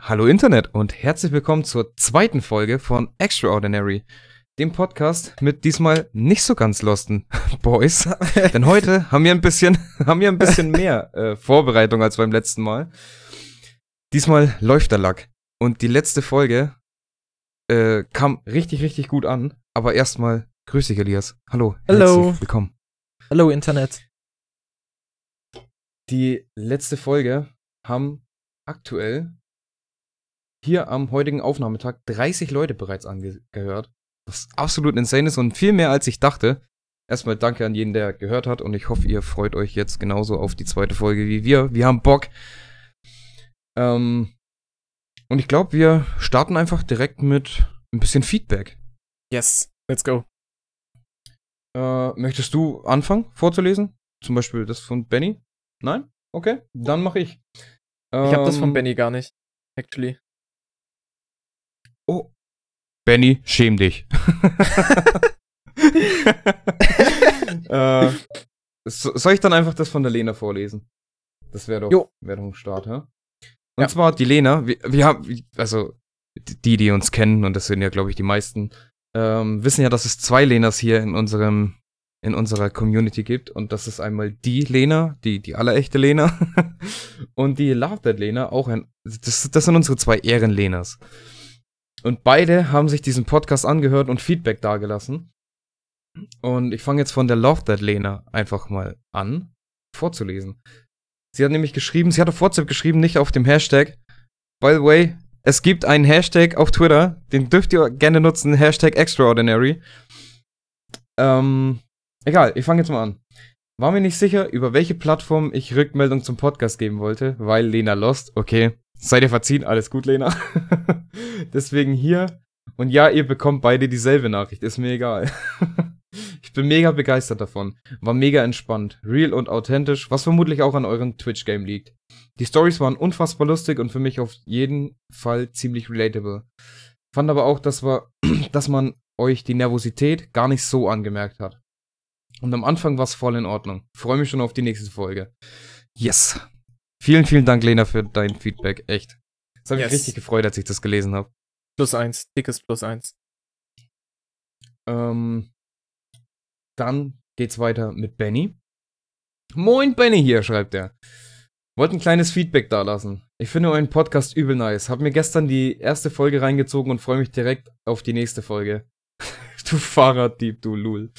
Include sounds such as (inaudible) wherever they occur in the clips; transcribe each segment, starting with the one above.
Hallo Internet und herzlich willkommen zur zweiten Folge von Extraordinary, dem Podcast mit diesmal nicht so ganz losten (laughs) Boys. (laughs) Denn heute haben wir ein bisschen, (laughs) haben wir ein bisschen mehr äh, Vorbereitung als beim letzten Mal. Diesmal läuft der Lack. Und die letzte Folge äh, kam richtig, richtig gut an. Aber erstmal grüß dich, Elias. Hallo. Hallo. Willkommen. Hallo Internet. Die letzte Folge haben aktuell hier am heutigen Aufnahmetag 30 Leute bereits angehört. Was absolut insane ist und viel mehr als ich dachte. Erstmal danke an jeden, der gehört hat und ich hoffe, ihr freut euch jetzt genauso auf die zweite Folge wie wir. Wir haben Bock. Ähm, und ich glaube, wir starten einfach direkt mit ein bisschen Feedback. Yes, let's go. Äh, möchtest du anfangen vorzulesen? Zum Beispiel das von Benny? Nein? Okay, dann mache ich. Ich habe das von Ähm, Benny gar nicht, actually. Oh. Benny, schäm dich. (laughs) äh, so, soll ich dann einfach das von der Lena vorlesen? Das wäre doch, wär doch ein Start, hä? Und Ja. zwar die Lena, wir, wir haben, also die, die uns kennen, und das sind ja, glaube ich, die meisten, ähm, wissen ja, dass es zwei Lenas hier in unserem, in unserer Community gibt. Und das ist einmal die Lena, die, die allerechte Lena, (laughs) und die Love That Lena, auch ein, das, das sind unsere zwei Ehrenlenas. Und beide haben sich diesen Podcast angehört und Feedback dagelassen. Und ich fange jetzt von der Love That Lena einfach mal an, vorzulesen. Sie hat nämlich geschrieben, sie hat auf WhatsApp geschrieben, nicht auf dem Hashtag. By the way, es gibt einen Hashtag auf Twitter, den dürft ihr gerne nutzen, Hashtag Extraordinary. Ähm, egal, ich fange jetzt mal an. War mir nicht sicher, über welche Plattform ich Rückmeldung zum Podcast geben wollte, weil Lena lost. Okay, seid ihr verziehen, alles gut, Lena. (laughs) Deswegen hier. Und ja, ihr bekommt beide dieselbe Nachricht, ist mir egal. (laughs) ich bin mega begeistert davon. War mega entspannt, real und authentisch, was vermutlich auch an eurem Twitch-Game liegt. Die Stories waren unfassbar lustig und für mich auf jeden Fall ziemlich relatable. Fand aber auch, dass, wir, (clears throat) dass man euch die Nervosität gar nicht so angemerkt hat. Und am Anfang war es voll in Ordnung. Freue mich schon auf die nächste Folge. Yes. Vielen, vielen Dank, Lena, für dein Feedback. Echt. Das hat mich Yes. richtig gefreut, als ich das gelesen habe. Plus eins, dickes Plus eins. Ähm, dann geht's weiter mit Benny. Moin Benny hier, schreibt er. Wollte ein kleines Feedback dalassen. Ich finde euren Podcast übel nice. Hab mir gestern die erste Folge reingezogen und freue mich direkt auf die nächste Folge. (laughs) du Fahrraddieb, du Lul.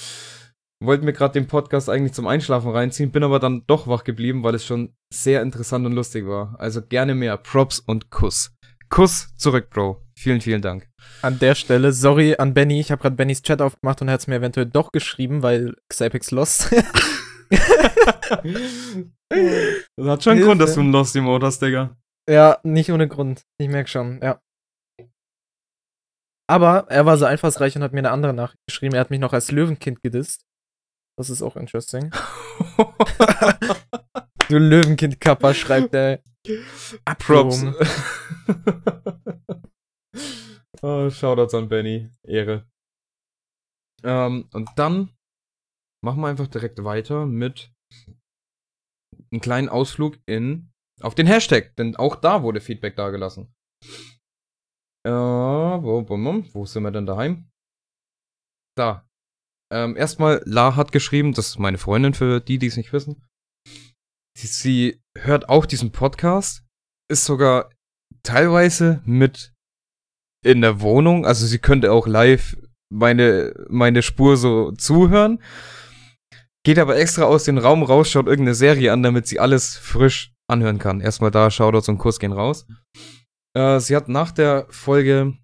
Wollte mir gerade den Podcast eigentlich zum Einschlafen reinziehen, bin aber dann doch wach geblieben, weil es schon sehr interessant und lustig war. Also gerne mehr. Props und Kuss. Kuss zurück, Bro. Vielen, vielen Dank. An der Stelle, sorry an Benny, ich habe gerade Bennys Chat aufgemacht und er hat es mir eventuell doch geschrieben, weil Xapex lost. (laughs) Das hat schon einen Hilfe. Grund, dass du einen Lost Emote hast, Digga. ja, nicht ohne Grund. Ich merke schon, ja. Aber er war so einfallsreich und hat mir eine andere Nachricht geschrieben. Er hat mich noch als Löwenkind gedisst. Das ist auch interesting. (laughs) (laughs) Du Löwenkind-Kappa, schreibt er. Props. (laughs) Oh, Shoutouts an Benny. Ehre. Ähm, und dann machen wir einfach direkt weiter mit einem kleinen Ausflug in auf den Hashtag, denn auch da wurde Feedback dagelassen. Äh, wo, wo, wo, wo sind wir denn daheim? Da. Ähm, erstmal, La hat geschrieben, das ist meine Freundin für die, die es nicht wissen. Sie, hört auch diesen Podcast, ist sogar teilweise mit in der Wohnung, also sie könnte auch live meine, meine Spur so zuhören. Geht aber extra aus dem Raum raus, schaut irgendeine Serie an, damit sie alles frisch anhören kann. Erstmal da, Shoutouts und Kuss gehen raus. Äh, sie hat nach der Folge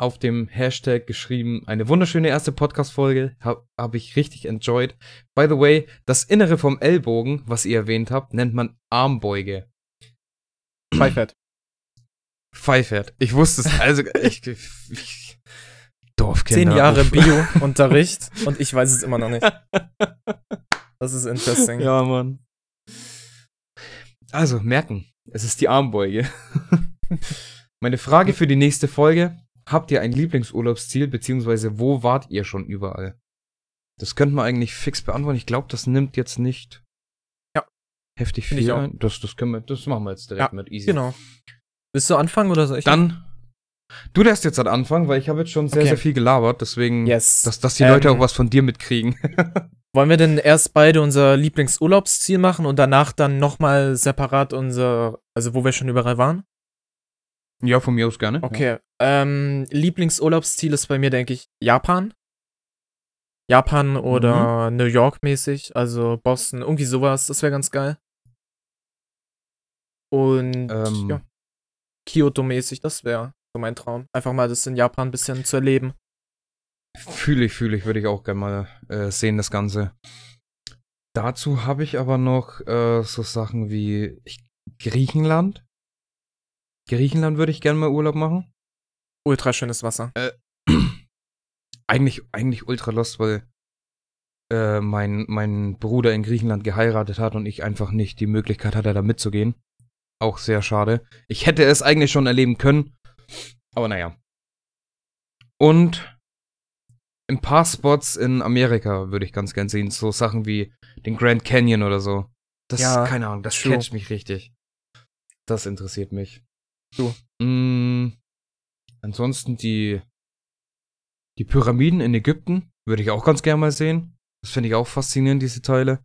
auf dem Hashtag geschrieben, eine wunderschöne erste Podcast-Folge, habe hab ich richtig enjoyed. By the way, das Innere vom Ellbogen, was ihr erwähnt habt, nennt man Armbeuge. Pfeifert. Pfeifert. Ich wusste es, also (laughs) ich, ich Dorfkinder. Zehn Jahre. Bio-Unterricht und ich weiß es immer noch nicht. (laughs) Das ist interesting. Ja, Mann. Also, merken, es ist die Armbeuge. (laughs) Meine Frage für die nächste Folge: Habt ihr ein Lieblingsurlaubsziel, beziehungsweise wo wart ihr schon überall? Das könnte man eigentlich fix beantworten. Ich glaube, das nimmt jetzt nicht Ja. heftig viel ein. Das, das können wir, das machen wir jetzt direkt Ja, mit easy. Genau. Willst du anfangen oder soll ich? Dann, du lässt jetzt halt anfangen, weil ich habe jetzt schon sehr, Okay. sehr viel gelabert, deswegen, Yes. dass, dass die Leute Ähm, auch was von dir mitkriegen. (laughs) Wollen wir denn erst beide unser Lieblingsurlaubsziel machen und danach dann nochmal separat unser, also wo wir schon überall waren? Ja, von mir aus gerne. Okay. Ähm, Lieblingsurlaubsziel ist bei mir, denke ich, Japan. Japan oder New York mäßig, also Boston, irgendwie sowas, das wäre ganz geil. Und Ähm. ja, Kyoto mäßig, das wäre so mein Traum. Einfach mal das in Japan ein bisschen zu erleben. Fühle ich, fühle ich, würde ich auch gerne mal äh, sehen, das Ganze. Dazu habe ich aber noch äh, so Sachen wie Griechenland. Griechenland würde ich gerne mal Urlaub machen. Ultra schönes Wasser. (clears throat) eigentlich, eigentlich ultra lost, weil äh, mein, mein Bruder in Griechenland geheiratet hat und ich einfach nicht die Möglichkeit hatte, da mitzugehen. Auch sehr schade. Ich hätte es eigentlich schon erleben können, aber naja. Und ein paar Spots in Amerika würde ich ganz gern sehen. So Sachen wie den Grand Canyon oder so. Das, Ja, keine Ahnung, das catcht mich richtig. Das interessiert mich. True. Mm, ansonsten die, die Pyramiden in Ägypten würde ich auch ganz gern mal sehen. Das finde ich auch faszinierend, diese Teile.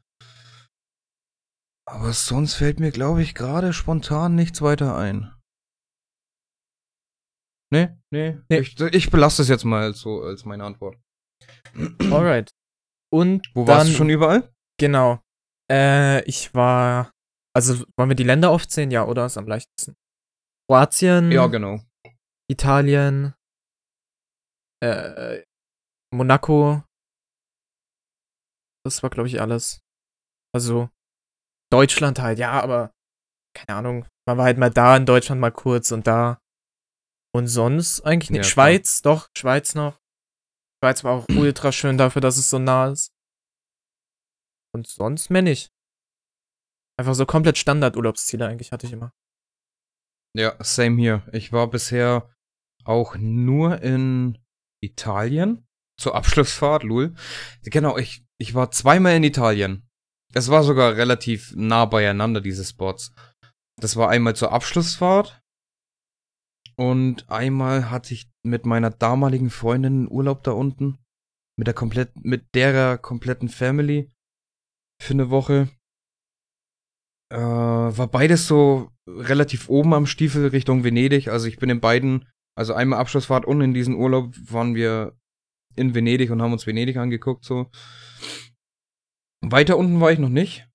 Aber sonst fällt mir, glaube ich, gerade spontan nichts weiter ein. Nee, nee. Nee. Ich, ich belasse es jetzt mal so als meine Antwort. Alright. Und Wo dann, warst du schon überall? Genau. Äh, ich war, also wollen wir die Länder aufzählen? Ja, oder? Ist am leichtesten. Kroatien, Ja, genau. Italien, äh, Monaco. Das war, glaube ich, alles. Also, Deutschland halt, ja, aber keine Ahnung. Man war halt mal da in Deutschland mal kurz und da. Und sonst eigentlich nicht. Ja, klar. Schweiz, doch, Schweiz noch. Schweiz war auch (clears throat) ultra schön dafür, dass es so nah ist. Und sonst mehr nicht. Einfach so komplett Standard-Urlaubsziele eigentlich hatte ich immer. Ja, same hier. Ich war bisher auch nur in Italien zur Abschlussfahrt, lul. Genau, ich, ich war zweimal in Italien. Es war sogar relativ nah beieinander, diese Spots. Das war einmal zur Abschlussfahrt und einmal hatte ich mit meiner damaligen Freundin einen Urlaub da unten. Mit der komplett, mit derer kompletten Family für eine Woche. Äh, war beides so relativ oben am Stiefel Richtung Venedig. Also ich bin in beiden, also einmal Abschlussfahrt und in diesem Urlaub waren wir in Venedig und haben uns Venedig angeguckt so. Weiter unten war ich noch nicht.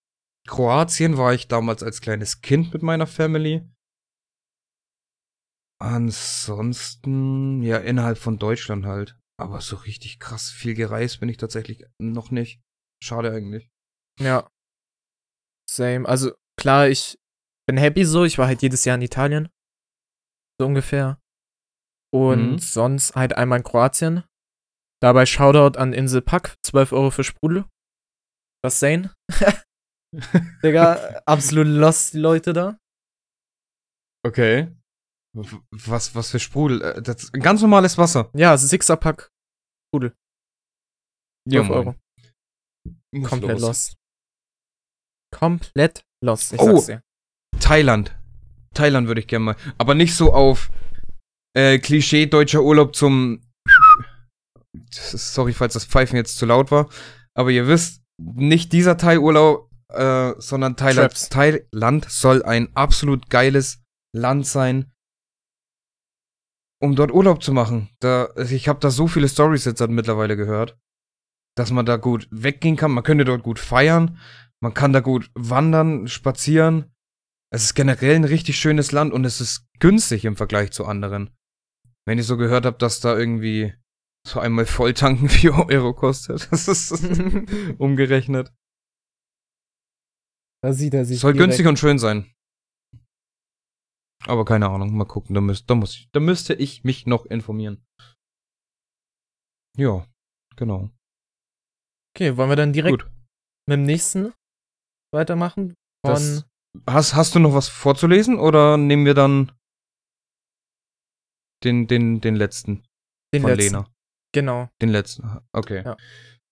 Kroatien war ich damals als kleines Kind mit meiner Family. Ansonsten, ja, innerhalb von Deutschland halt. Aber so richtig krass viel gereist bin ich tatsächlich noch nicht. Schade eigentlich. Ja. Same. Also klar, ich bin happy so. Ich war halt jedes Jahr in Italien. So ungefähr. Und Mhm. sonst halt einmal in Kroatien. Dabei Shoutout an Insel Pack. 12 Euro für Sprudel. Was sane? (laughs) Digga, absolut lost die Leute da. Okay. Was, was für Sprudel? Äh, Das ganz normales Wasser. Ja, Sixer-Pack. Sprudel. 12 moin. Euro. Komplett los. lost. Komplett lost. Ich Oh. sag's dir. Thailand. Thailand würde ich gerne mal. Aber nicht so auf äh, Klischee deutscher Urlaub zum. (laughs) Sorry, falls das Pfeifen jetzt zu laut war. Aber ihr wisst, nicht dieser Thai-Urlaub, äh, sondern Thailand. Traps. Thailand soll ein absolut geiles Land sein, um dort Urlaub zu machen. Da, also ich habe da so viele Stories jetzt mittlerweile gehört, dass man da gut weggehen kann. Man könnte dort gut feiern. Man kann da gut wandern, spazieren. Es ist generell ein richtig schönes Land und es ist günstig im Vergleich zu anderen. Wenn ich so gehört habe, dass da irgendwie so einmal Volltanken (laughs) 4 Euro kostet. Das ist (laughs) umgerechnet. Da sieht er sich. Soll direkt. günstig und schön sein. Aber keine Ahnung, mal gucken. Da, müsst, da, muss ich, da müsste ich mich noch informieren. Ja, genau. Okay, wollen wir dann direkt Gut. mit dem nächsten weitermachen? Von Das- Hast, hast du noch was vorzulesen oder nehmen wir dann den, den, den letzten den von letzten. Lena? Genau. Den letzten. Okay. Ja.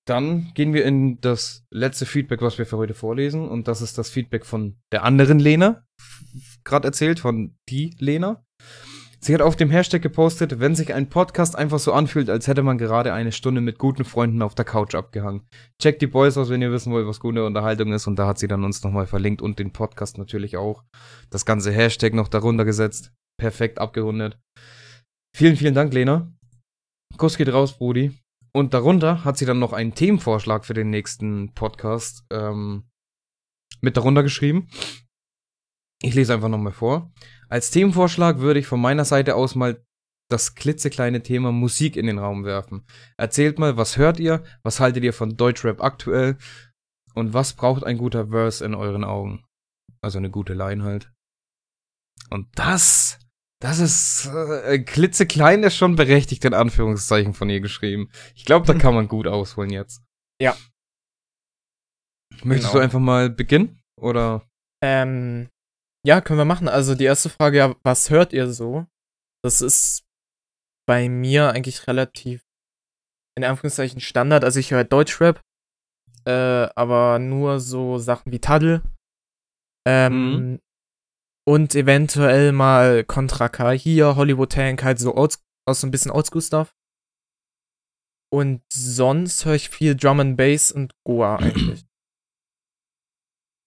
Dann gehen wir in das letzte Feedback, was wir für heute vorlesen. Und das ist das Feedback von der anderen Lena. Gerade erzählt, von die Lena. Sie hat auf dem Hashtag gepostet, wenn sich ein Podcast einfach so anfühlt, als hätte man gerade eine Stunde mit guten Freunden auf der Couch abgehangen. Checkt die Boys aus, wenn ihr wissen wollt, was gute Unterhaltung ist. Und da hat sie dann uns nochmal verlinkt und den Podcast natürlich auch. Das ganze Hashtag noch darunter gesetzt. Perfekt abgerundet. Vielen, vielen Dank, Lena. Kuss geht raus, Brudi. Und darunter hat sie dann noch einen Themenvorschlag für den nächsten Podcast ähm, mit darunter geschrieben. Ich lese einfach nochmal vor. Als Themenvorschlag würde ich von meiner Seite aus mal das klitzekleine Thema Musik in den Raum werfen. Erzählt mal, was hört ihr? Was haltet ihr von Deutschrap aktuell? Und was braucht ein guter Verse in euren Augen? Also eine gute Line halt. Und das, das ist äh, klitzeklein, ist schon berechtigt in Anführungszeichen von ihr geschrieben. Ich glaube, da kann man gut ausholen jetzt. Ja. Möchtest Genau. du einfach mal beginnen? Oder? Ähm, ja, können wir machen. Also die erste Frage, ja, was hört ihr so? Das ist bei mir eigentlich relativ in Anführungszeichen Standard. Also ich höre Deutschrap, äh, aber nur so Sachen wie Taddel. Ähm, und eventuell mal Contra K hier, Hollywood Tank, halt so olds aus so ein bisschen Oldschool-Stuff. Und sonst höre ich viel Drum and Bass und Goa eigentlich.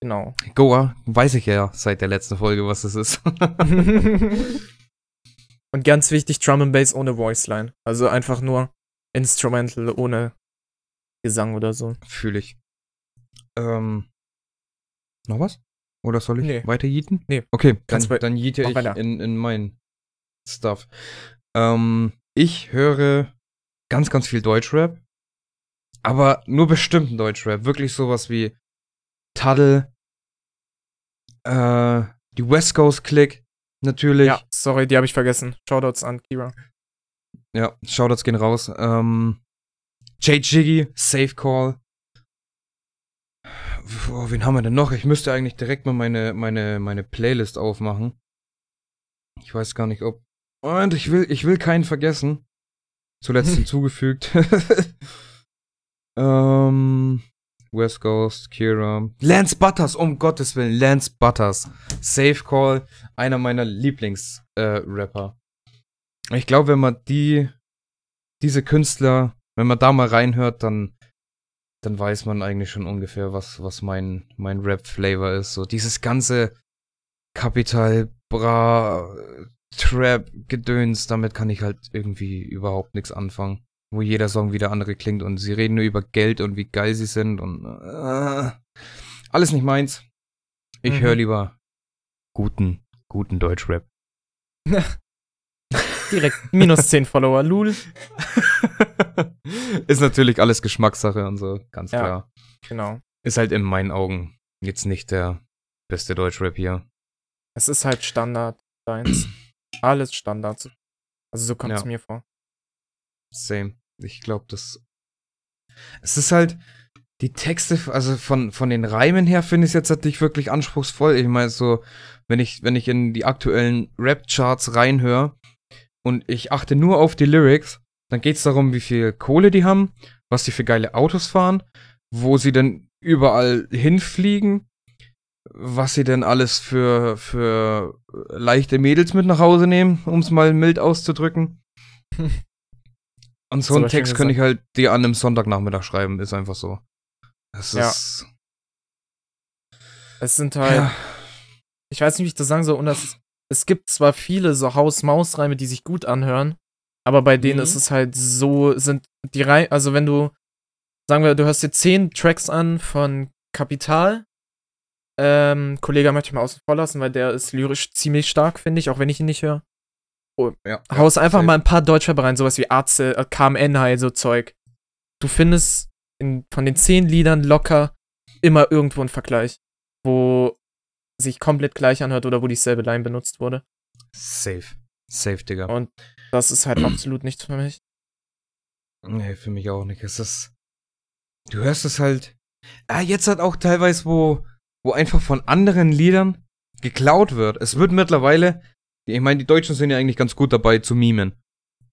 Genau. Goa, weiß ich ja seit der letzten Folge, was das ist. (laughs) Und ganz wichtig, Drum and Bass ohne Voiceline. Also einfach nur Instrumental ohne Gesang oder so. Fühle ich. Ähm, noch was? Oder soll ich Nee. weiter yeeten? Nee. Okay, dann, dann yeete mach ich weiter. in, in mein Stuff. Ähm, ich höre ganz, ganz viel Deutschrap. Aber nur bestimmten Deutschrap. Wirklich sowas wie Taddle, äh, die West Coast Click, natürlich. Ja, sorry, die habe ich vergessen. Shoutouts an Kira. Ja, Shoutouts gehen raus. Ähm, Jay Jiggy, Safe Call. Oh, wen haben wir denn noch? Ich müsste eigentlich direkt mal meine, meine, meine Playlist aufmachen. Ich weiß gar nicht, ob. Und ich will, ich will keinen vergessen. Zuletzt (laughs) hinzugefügt. (laughs) ähm, West Coast, Kira. Lance Butters, um Gottes Willen, Lance Butters. Safe Call, einer meiner Lieblings-Rapper. Ich glaube, wenn man die, diese Künstler, wenn man da mal reinhört, dann, dann weiß man eigentlich schon ungefähr, was, was mein, mein Rap-Flavor ist. So dieses ganze Kapital, Bra, Trap, Gedöns, damit kann ich halt irgendwie überhaupt nichts anfangen. Wo jeder Song wieder andere klingt und sie reden nur über Geld und wie geil sie sind und äh, alles nicht meins. Ich Mhm. höre lieber guten, guten Deutschrap. (laughs) Direkt minus 10 Follower. Lul. (laughs) ist natürlich alles Geschmackssache und so, ganz Ja. klar. Genau. Ist halt in meinen Augen jetzt nicht der beste Deutschrap hier. Es ist halt Standard deins. (clears throat) Alles Standard. Also so kommt es Ja. mir vor. Same. Ich glaube, das. Es ist halt. Die Texte, also von, von den Reimen her finde ich es jetzt natürlich wirklich anspruchsvoll. Ich meine, so, wenn ich, wenn ich in die aktuellen Rap-Charts reinhöre und ich achte nur auf die Lyrics, dann geht es darum, wie viel Kohle die haben, was die für geile Autos fahren, wo sie denn überall hinfliegen, was sie denn alles für, für leichte Mädels mit nach Hause nehmen, um es mal mild auszudrücken. (laughs) Und so einen Text könnte ich halt dir an einem Sonntagnachmittag schreiben, ist einfach so. Das Ja. ist. Es sind halt, Ja. ich weiß nicht, wie ich das sagen soll, und das, es gibt zwar viele so Haus-Maus-Reime, die sich gut anhören, aber bei denen Mhm. ist es halt so, sind die Reime, also wenn du, sagen wir, du hörst dir zehn Tracks an von Kapital, ähm, Kollege möchte ich mal außen vor lassen, weil der ist lyrisch ziemlich stark, finde ich, auch wenn ich ihn nicht höre. Ja. Haus einfach safe. mal ein paar Deutschrapper rein, sowas wie Arze, äh, KMN halt, so Zeug. Du findest in, von den zehn Liedern locker immer irgendwo einen Vergleich, wo sich komplett gleich anhört oder wo dieselbe Line benutzt wurde. Safe. Safe, Digga. Und das ist halt absolut nichts für mich. Nee, für mich auch nicht. Es ist. Du hörst es halt. Ah, jetzt halt auch teilweise, wo, wo einfach von anderen Liedern geklaut wird. Es wird mittlerweile. Ich meine, die Deutschen sind ja eigentlich ganz gut dabei zu mimen.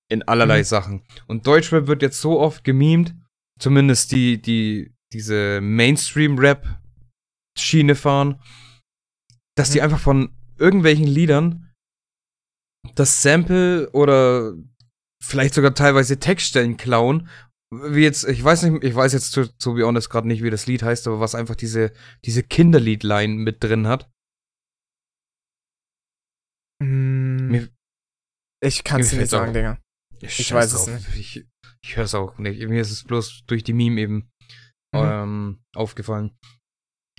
In allerlei Mhm. Sachen. Und Deutschrap wird jetzt so oft gemimt, zumindest die, die, diese Mainstream-Rap-Schiene fahren, dass die Mhm. einfach von irgendwelchen Liedern das Sample oder vielleicht sogar teilweise Textstellen klauen. Wie jetzt, ich weiß nicht, ich weiß jetzt zu, zu be honest gerade nicht, wie das Lied heißt, aber was einfach diese, diese Kinderlied-Line mit drin hat. Mm, Mir- ich kann es nicht auch- sagen, Digga. Ich, weiß scheiß es drauf. Ich, ich höre es auch nicht. Mir ist es bloß durch die Meme eben Mhm. ähm, aufgefallen.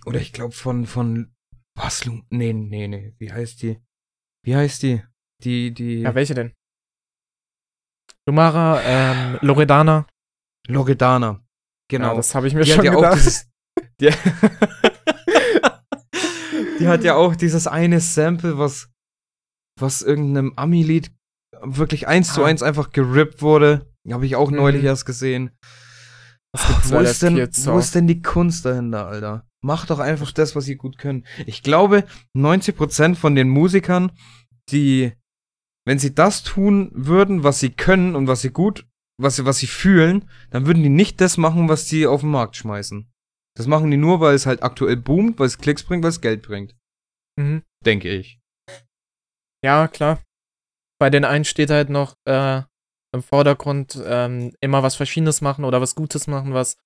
Oder ich glaube von, von was? Lu- Nee, nee, nee. Wie heißt die? Wie heißt die? Die, die Ja, welche denn? Lumara, ähm, Loredana. Loredana. Genau. Ja, das habe ich mir die schon hat ja auch gedacht. dieses. Die, (laughs) die hat ja auch dieses eine Sample, was, was irgendeinem Ami-Lied wirklich eins zu Ah. eins einfach gerippt wurde. Habe ich auch neulich Mhm. erst gesehen. Gibt's wo, ist denn, wo zu. ist denn die Kunst dahinter, Alter? Macht doch einfach das, was ihr gut könnt. Ich glaube, 90% von den Musikern, die, wenn sie das tun würden, was sie können und was sie gut, was sie, was sie fühlen, dann würden die nicht das machen, was die auf den Markt schmeißen. Das machen die nur, weil es halt aktuell boomt, weil es Klicks bringt, weil es Geld bringt. Mhm. Denke ich. Ja, klar. Bei den einen steht halt noch äh, im Vordergrund ähm, immer was Verschiedenes machen oder was Gutes machen, was,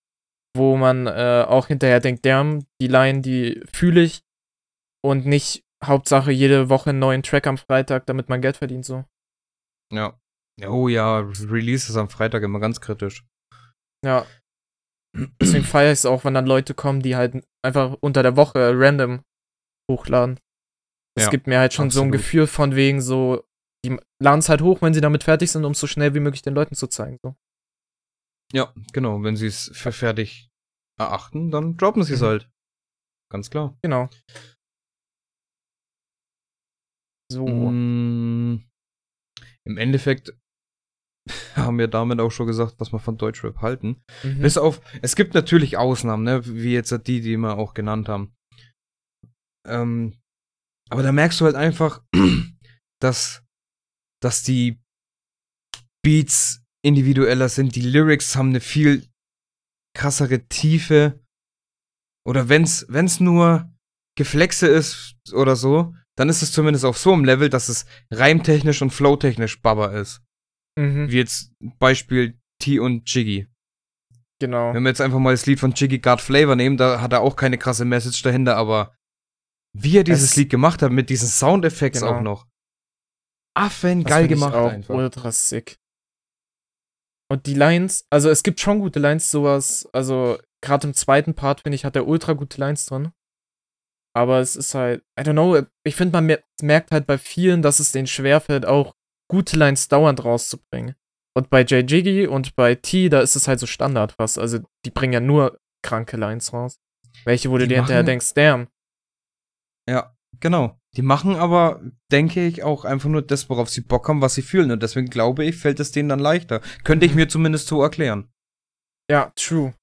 wo man äh, auch hinterher denkt, damn, die Line, die fühle ich und nicht Hauptsache jede Woche einen neuen Track am Freitag, damit man Geld verdient, so. Ja. Ja, Oh ja, Release ist am Freitag immer ganz kritisch. Ja. Deswegen feiere ich es auch, wenn dann Leute kommen, die halt einfach unter der Woche random hochladen. Es Ja, gibt mir halt schon so ein absolut. Gefühl von wegen so, die laden es halt hoch, wenn sie damit fertig sind, um es so schnell wie möglich den Leuten zu zeigen. So. Ja, genau. Wenn sie es für fertig erachten, dann droppen sie es Mhm. halt. Ganz klar. Genau. So. Mm, Im Endeffekt (laughs) haben wir damit auch schon gesagt, was wir von Deutschrap halten. Mhm. Bis auf, es gibt natürlich Ausnahmen, ne? wie jetzt die, die wir auch genannt haben. Ähm, aber da merkst du halt einfach, (clears throat) dass, dass die Beats individueller sind, die Lyrics haben eine viel krassere Tiefe. Oder wenn's, wenn's nur Geflexe ist oder so, dann ist es zumindest auf so einem Level, dass es reimtechnisch und flowtechnisch Baba ist. mhm. Wie jetzt Beispiel T und Jiggy. Genau. Wenn wir jetzt einfach mal das Lied von Jiggy God Flavor nehmen, da hat er auch keine krasse Message dahinter, aber wie er dieses Es- Lied gemacht hat, mit diesen Soundeffekts Genau. auch noch. Affen Das geil gemacht auch einfach. ultra sick. Und die Lines, also es gibt schon gute Lines, sowas, also gerade im zweiten Part, finde ich, hat er ultra gute Lines drin. Aber es ist halt, I don't know, ich finde, man mer- merkt halt bei vielen, dass es denen schwerfällt, auch gute Lines dauernd rauszubringen. Und bei J. Jiggy und bei T, da ist es halt so Standard fast. Also die bringen ja nur kranke Lines raus. Welche, wo du Die dir hinterher denkst, damn. Ja, genau. Die machen aber, denke ich, auch einfach nur das, worauf sie Bock haben, was sie fühlen. Und deswegen glaube ich, fällt es denen dann leichter. Könnte ich Mhm. mir zumindest so erklären. Ja, true.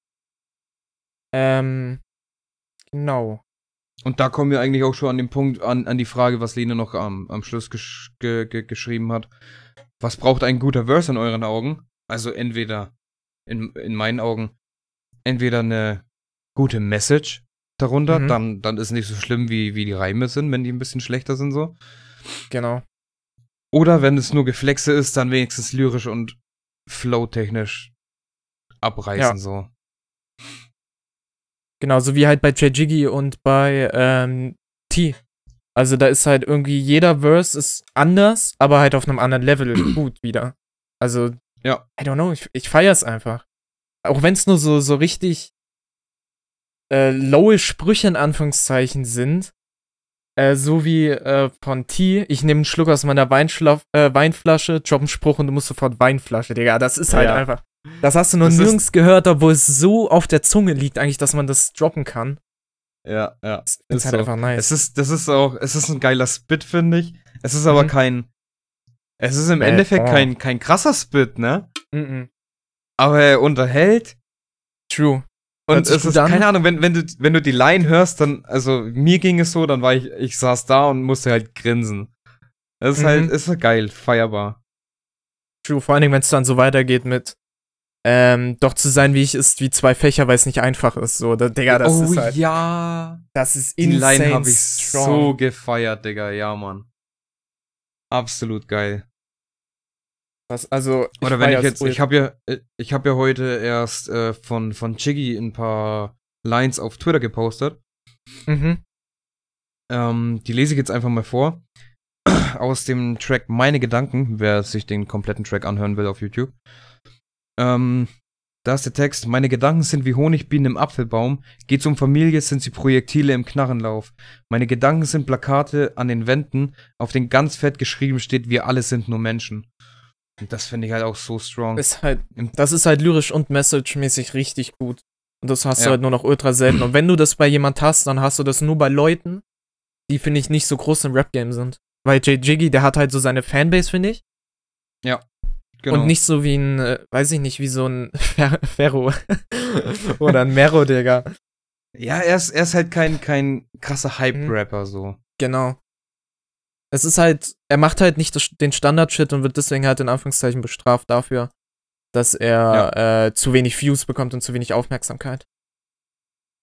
Ähm, genau. Und da kommen wir eigentlich auch schon an den Punkt, an, an die Frage, was Lene noch am, am Schluss gesch ge ge geschrieben hat. Was braucht ein guter Verse in euren Augen? Also entweder, in, in meinen Augen, entweder eine gute Message darunter, Mhm. dann, dann ist nicht so schlimm, wie, wie die Reime sind, wenn die ein bisschen schlechter sind so. Genau. Oder wenn es nur Geflexe ist, dann wenigstens lyrisch und flowtechnisch abreißen Ja. so. Genau, so wie halt bei. Jiggy und bei ähm, T. Also da ist halt irgendwie jeder Verse ist anders, aber halt auf einem anderen Level (clears throat) gut wieder. Also, Ja. I don't know, ich, ich feier's einfach. Auch wenn es nur so, so richtig äh, lowe Sprüche in Anführungszeichen sind. Äh, so wie äh, von T, ich nehme einen Schluck aus meiner Weinschla äh, Weinflasche, drop einen Spruch und du musst sofort Weinflasche, Digga. Das ist halt Ja. einfach. Das hast du noch Das nirgends gehört, obwohl es so auf der Zunge liegt, eigentlich, dass man das droppen kann. Ja, ja. Das Ist ist halt so. einfach nice. Es ist, das ist auch, es ist ein geiler Spit, finde ich. Es ist aber Mhm. kein, es ist im Äh, Endeffekt oh. kein, kein krasser Spit, ne? Mhm. Aber er unterhält. True. Und es ist, keine Ahnung, wenn, wenn du, wenn du die Line hörst, dann, also, mir ging es so, dann war ich, ich saß da und musste halt grinsen. Das ist Mhm. halt, ist halt geil, feierbar. True. Vor allen Dingen, wenn es dann so weitergeht mit ähm, doch zu sein, wie ich ist, wie zwei Fächer, weil es nicht einfach ist. So, da, Digga, das oh ist halt. ja. Das ist Die insane Line habe ich strong. so gefeiert, Digga, ja, Mann. Absolut geil. Was, also, Oder wenn ich jetzt, ich habe ja, äh, ich habe ja heute erst äh, von von Chiggy ein paar Lines auf Twitter gepostet. Mhm. Ähm, die lese ich jetzt einfach mal vor. (clears throat) Aus dem Track Meine Gedanken, wer sich den kompletten Track anhören will auf YouTube. Ähm, da ist der Text, meine Gedanken sind wie Honigbienen im Apfelbaum. Geht's um Familie, sind sie Projektile im Knarrenlauf. Meine Gedanken sind Plakate an den Wänden, auf denen ganz fett geschrieben steht, wir alle sind nur Menschen. Und das finde ich halt auch so strong. Ist halt, das ist halt lyrisch und messagemäßig richtig gut. Und das hast du Ja. halt nur noch ultra selten. Und wenn du das bei jemand hast, dann hast du das nur bei Leuten, die, finde ich, nicht so groß im Rap-Game sind. Weil Jay Jiggy, der hat halt so seine Fanbase, finde ich. Genau. Und nicht so wie ein, äh, weiß ich nicht, wie so ein (laughs) Fer Ferro. (laughs) Oder ein Mero, Digga. ja, er ist, er ist halt kein, kein krasser Hype-Rapper so. Genau. Es ist halt, er macht halt nicht das, den Standard-Shit und wird deswegen halt in Anführungszeichen bestraft dafür, dass er äh, zu wenig Views bekommt und zu wenig Aufmerksamkeit.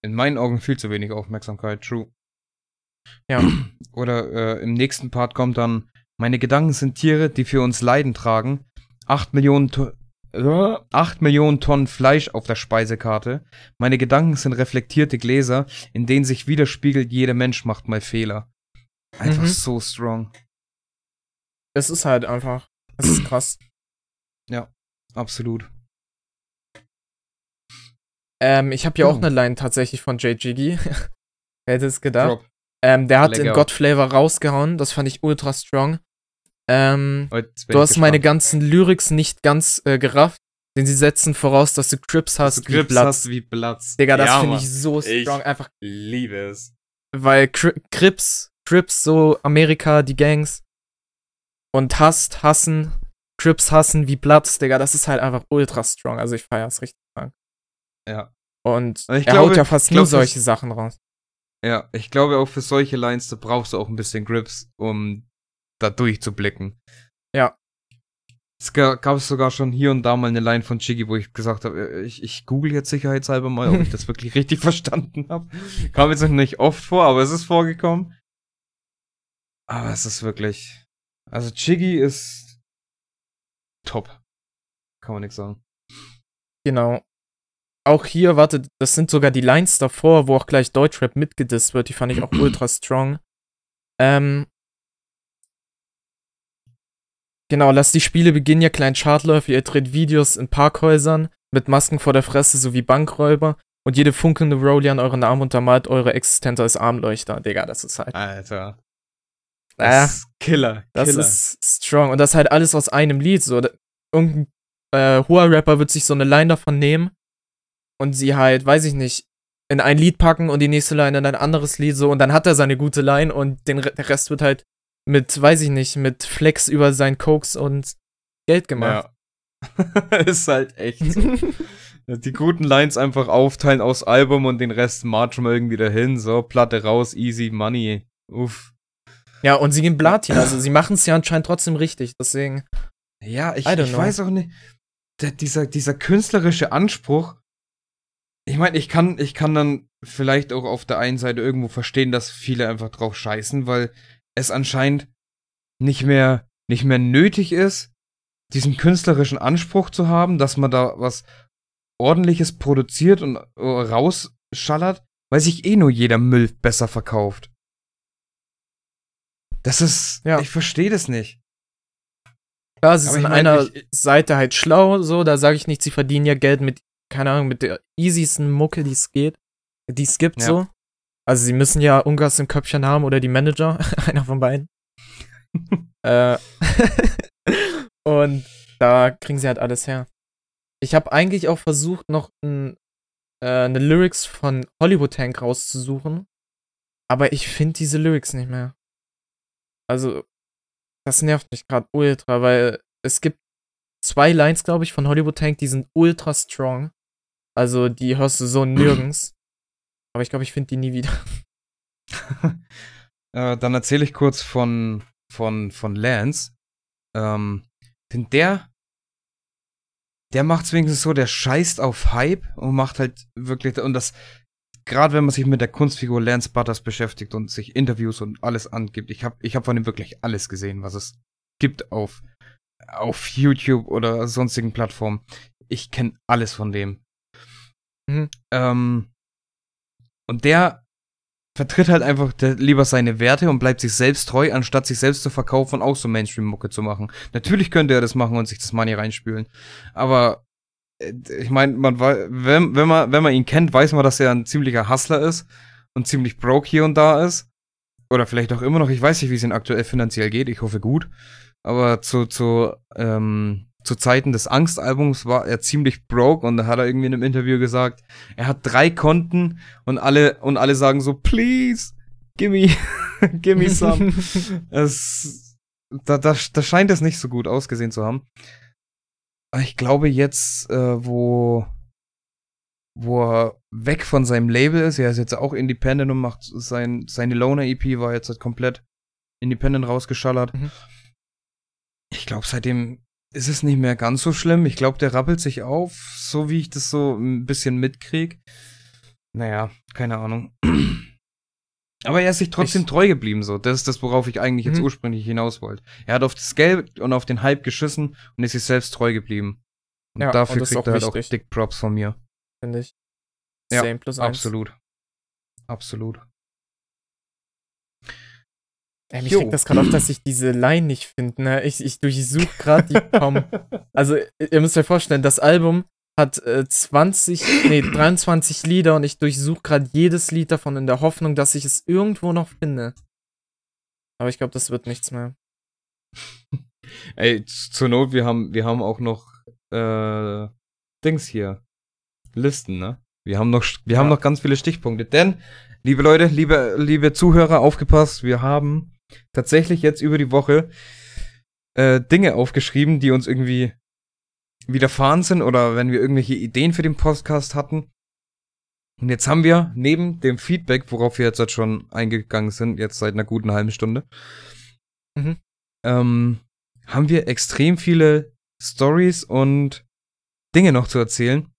In meinen Augen viel zu wenig Aufmerksamkeit, true. Ja. (clears throat) Oder äh, im nächsten Part kommt dann, meine Gedanken sind Tiere, die für uns Leiden tragen. Acht Millionen, to äh, acht Millionen Tonnen Fleisch auf der Speisekarte. Meine Gedanken sind reflektierte Gläser, in denen sich widerspiegelt, jeder Mensch macht mal Fehler. Einfach Mhm. so strong. Es ist halt einfach, es ist krass. (clears throat) Absolut. Ähm, ich habe ja auch Oh. eine Line tatsächlich von Jay (laughs) Jiggy. Wer hätte es gedacht? Ähm, der hat Lecker. in God Flavor rausgehauen, das fand ich ultra strong. Ähm, bin du ich hast meine ganzen Lyrics nicht ganz äh, gerafft, denn sie setzen voraus, dass du Crips Dass hast du wie Grips Platz. hast wie Platz. Digga, das Ja, finde ich so Ich- strong. Einfach, Liebe es. weil Cri Crips, Crips, so Amerika, die Gangs. Und hasst, hassen, Crips hassen wie Platz, Digga, das ist halt einfach ultra strong. Also ich feier's richtig stark. Ja. Und Also ich er glaube- haut ja fast nur solche Sachen raus. Ja, ich glaube auch für solche Lines, da brauchst du auch ein bisschen Grips, um da durchzublicken. Ja. Es ga- gab es sogar schon hier und da mal eine Line von Chiggy, wo ich gesagt habe, äh, ich, ich google jetzt sicherheitshalber mal, ob ich das (laughs) wirklich richtig verstanden habe. Kam jetzt noch nicht oft vor, aber es ist vorgekommen. Aber es ist wirklich. Also Chiggy ist top. Kann man nichts sagen. Genau. Auch hier, warte, das sind sogar die Lines davor, wo auch gleich Deutschrap mitgedisst wird. Die fand ich auch (clears throat) ultra strong. Ähm. Genau, lasst die Spiele beginnen, ihr kleinen Chartläufer. Ihr dreht Videos in Parkhäusern mit Masken vor der Fresse sowie Bankräuber. Und jede funkelnde Rolli an euren Arm untermalt eure Existenz als Armleuchter. Digga, das ist halt. Alter. Das ist Killer. das Killer. ist strong. Und das halt alles aus einem Lied. So, irgendein äh, hoher Rapper wird sich so eine Line davon nehmen und sie halt, weiß ich nicht, in ein Lied packen und die nächste Line in ein anderes Lied so und dann hat er seine gute Line und den Re der Rest wird halt mit, weiß ich nicht, mit Flex über sein Koks und Geld gemacht. Ja. (laughs) ist halt echt so. (laughs) Die guten Lines einfach aufteilen aus Album und den Rest marchen wir irgendwie dahin. So, Platte raus, easy money. Uff. Ja, und sie gehen Platin, also sie machen es ja anscheinend trotzdem richtig, deswegen. Ja, ich, ich weiß auch nicht. Der, dieser, dieser künstlerische Anspruch. Ich meine, ich kann, ich kann dann vielleicht auch auf der einen Seite irgendwo verstehen, dass viele einfach drauf scheißen, weil es anscheinend nicht mehr, nicht mehr nötig ist, diesen künstlerischen Anspruch zu haben, dass man da was ordentliches produziert und äh, rausschallert, weil sich eh nur jeder Müll besser verkauft. Das ist, Ja. ich verstehe das nicht. Klar, sie Aber sind an einer ich- Seite halt schlau, so, da sage ich nicht, sie verdienen ja Geld mit, keine Ahnung, mit der easiesten Mucke, die es geht, die es gibt, Ja. so. Also sie müssen ja Ungas im Köpfchen haben oder die Manager, (laughs) einer von beiden. (laughs) äh, (laughs) und da kriegen sie halt alles her. Ich habe eigentlich auch versucht, noch ein, äh, eine Lyrics von Hollywood Tank rauszusuchen, aber ich finde diese Lyrics nicht mehr. Also, das nervt mich gerade ultra, weil es gibt zwei Lines, glaube ich, von Hollywood Tank, die sind ultra strong. Also, die hörst du so (clears throat) nirgends. Aber ich glaube, ich finde die nie wieder. (laughs) Äh, dann erzähle ich kurz von, von, von Lance. Ähm, denn der, der macht's wenigstens so, der scheißt auf Hype und macht halt wirklich, und das, gerade wenn man sich mit der Kunstfigur Lance Butters beschäftigt und sich Interviews und alles angibt, ich habe ich hab von ihm wirklich alles gesehen, was es gibt auf, auf YouTube oder sonstigen Plattformen. Ich kenne alles von dem. Mhm. Ähm, und der vertritt halt einfach lieber seine Werte und bleibt sich selbst treu, anstatt sich selbst zu verkaufen und auch so Mainstream-Mucke zu machen. Natürlich könnte er das machen und sich das Money reinspülen. Aber ich meine, man wenn, wenn man wenn man ihn kennt, weiß man, dass er ein ziemlicher Hustler ist und ziemlich broke hier und da ist. Oder vielleicht auch immer noch. Ich weiß nicht, wie es ihm aktuell finanziell geht. Ich hoffe gut. Aber zu zu ähm, zu Zeiten des Angstalbums war er ziemlich broke und da hat er irgendwie in einem Interview gesagt, er hat drei Konten und alle und alle sagen so, please, gimme, (laughs) gimme some. (laughs) es, da, da, da scheint es nicht so gut ausgesehen zu haben. Aber ich glaube jetzt, äh, wo, wo er weg von seinem Label ist, er ist jetzt auch independent und macht sein, seine Loner-EP war jetzt halt komplett independent rausgeschallert. Mhm. Ich glaube, seitdem ist es nicht mehr ganz so schlimm. Ich glaube, der rappelt sich auf, so wie ich das so ein bisschen mitkrieg. Naja, keine Ahnung. (clears throat) Aber er ist sich trotzdem Ich- treu geblieben, so. Das ist das, worauf ich eigentlich jetzt Mhm. ursprünglich hinaus wollte. Er hat auf das Geld und auf den Hype geschissen und ist sich selbst treu geblieben. Und Ja, dafür und kriegt er halt auch dick Props von mir. Finde ich. Ja, Same plus eins. Absolut. Absolut. Ey, mich regt das gerade auf, dass ich diese Line nicht finde. Ne? Ich, ich durchsuche gerade die (laughs) kaum. Also, ihr müsst euch vorstellen, das Album hat äh, 20, nee, (clears throat) 23 Lieder und ich durchsuche gerade jedes Lied davon in der Hoffnung, dass ich es irgendwo noch finde. Aber ich glaube, das wird nichts mehr. (laughs) Ey, zur Not, wir haben, wir haben auch noch äh, Dings hier. Listen, ne? Wir haben noch, wir haben Ja. noch ganz viele Stichpunkte. Denn, liebe Leute, liebe, liebe Zuhörer, aufgepasst, wir haben tatsächlich jetzt über die Woche äh, Dinge aufgeschrieben, die uns irgendwie widerfahren sind oder wenn wir irgendwelche Ideen für den Podcast hatten. Und jetzt haben wir neben dem Feedback, worauf wir jetzt halt schon eingegangen sind, jetzt seit einer guten halben Stunde, Mhm. ähm, haben wir extrem viele Stories und Dinge noch zu erzählen.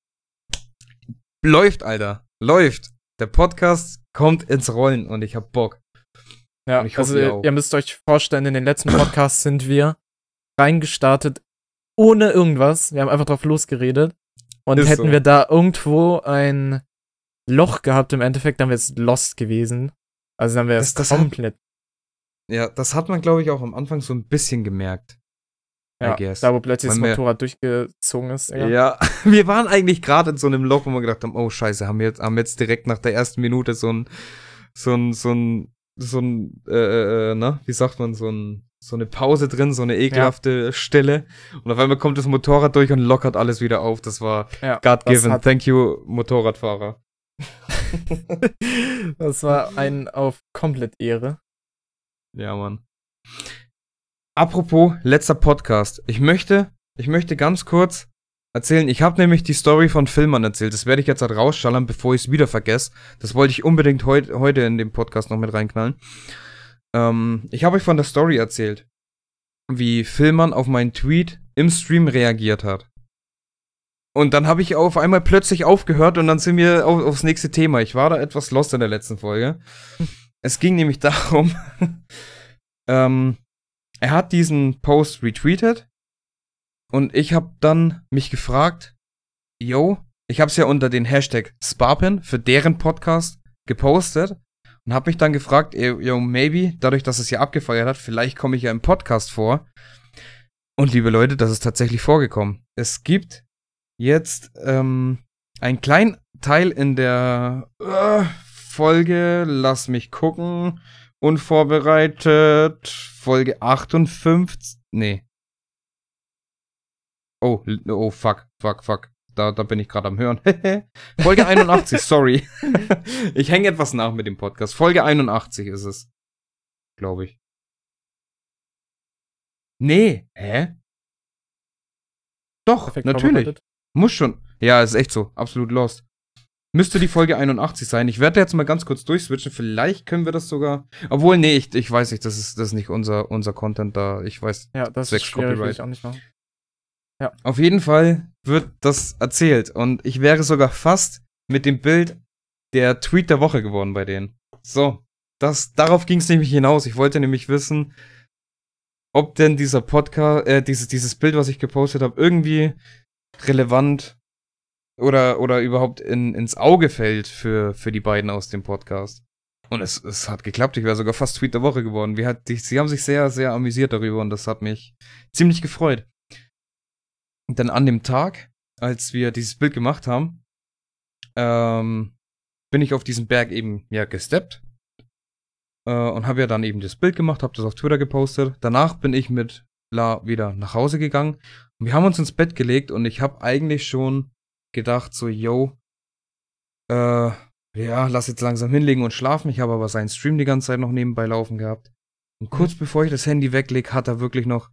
Läuft, Alter. Läuft. Der Podcast kommt ins Rollen und ich hab Bock. Ja, Und ich hoffe, also ihr ihr müsst euch vorstellen, in den letzten Podcasts sind wir reingestartet ohne irgendwas. Wir haben einfach drauf losgeredet. Und Ist hätten so. wir da irgendwo ein Loch gehabt, im Endeffekt, dann wäre es lost gewesen. Also dann wäre es das hat- komplett. Ja, das hat man, glaube ich, auch am Anfang so ein bisschen gemerkt. I Ja, guess. da wo plötzlich das Motorrad durchgezogen ist. Ja. Ja. (laughs) wir waren eigentlich gerade in so einem Loch, wo wir gedacht haben, oh scheiße, haben wir jetzt, haben wir jetzt direkt nach der ersten Minute so ein, so ein, so ein, so ein, äh, äh, na, wie sagt man, so ein, so eine Pause drin, so eine ekelhafte Stille. Und auf einmal kommt das Motorrad durch und lockert alles wieder auf. Das war ja God das given. Thank you, Motorradfahrer. (laughs) das war ein auf komplett Ehre. Ja, Mann. Apropos letzter Podcast. Ich möchte, ich möchte ganz kurz erzählen. Ich habe nämlich die Story von Filmern erzählt. Das werde ich jetzt halt rausschallern, bevor ich es wieder vergesse. Das wollte ich unbedingt heut, heute in den Podcast noch mit reinknallen. Ähm, ich habe euch von der Story erzählt, wie Filmern auf meinen Tweet im Stream reagiert hat. Und dann habe ich auf einmal plötzlich aufgehört und dann sind wir auf, aufs nächste Thema. Ich war da etwas lost in der letzten Folge. (laughs) Es ging nämlich darum, (laughs) ähm, er hat diesen Post retweetet und ich habe dann mich gefragt, yo, ich habe es ja unter den Hashtag Sparpin für deren Podcast gepostet und habe mich dann gefragt, yo, maybe, dadurch, dass es ja abgefeiert hat, vielleicht komme ich ja im Podcast vor. Und liebe Leute, das ist tatsächlich vorgekommen. Es gibt jetzt ähm, einen kleinen Teil in der äh, Folge, lass mich gucken, unvorbereitet, Folge 58, nee. Oh, oh, fuck, fuck, fuck. Da, da bin ich gerade am Hören. (laughs) Folge 81, sorry. (laughs) ich hänge etwas nach mit dem Podcast. Folge 81 ist es. Glaube ich. Nee, hä? Doch, Perfekt natürlich. Muss schon. Ja, ist echt so. Absolut lost. Müsste die Folge 81 sein. Ich werde jetzt mal ganz kurz durchswitchen. Vielleicht können wir das sogar. Obwohl, nee, ich, ich weiß nicht, das ist, das ist nicht unser, unser Content da. Ich weiß. Ja, das ist schwierig, will Copyright. ich auch nicht machen. Auf jeden Fall wird das erzählt. Und ich wäre sogar fast mit dem Bild der Tweet der Woche geworden bei denen. So. Das, darauf ging es nämlich hinaus. Ich wollte nämlich wissen, ob denn dieser Podcast, äh, dieses, dieses Bild, was ich gepostet habe, irgendwie relevant oder, oder überhaupt in, ins Auge fällt für, für die beiden aus dem Podcast. Und es, es hat geklappt. Ich wäre sogar fast Tweet der Woche geworden. Wie hat, die, sie haben sich sehr, sehr amüsiert darüber und das hat mich ziemlich gefreut. Und dann an dem Tag, als wir dieses Bild gemacht haben, ähm, bin ich auf diesen Berg eben ja gesteppt äh, und habe ja dann eben das Bild gemacht, habe das auf Twitter gepostet. Danach bin ich mit La wieder nach Hause gegangen und wir haben uns ins Bett gelegt und ich habe eigentlich schon gedacht so, yo, äh, ja, lass jetzt langsam hinlegen und schlafen. Ich habe aber seinen Stream die ganze Zeit noch nebenbei laufen gehabt. Und kurz mhm. bevor ich das Handy weglege, hat er wirklich noch,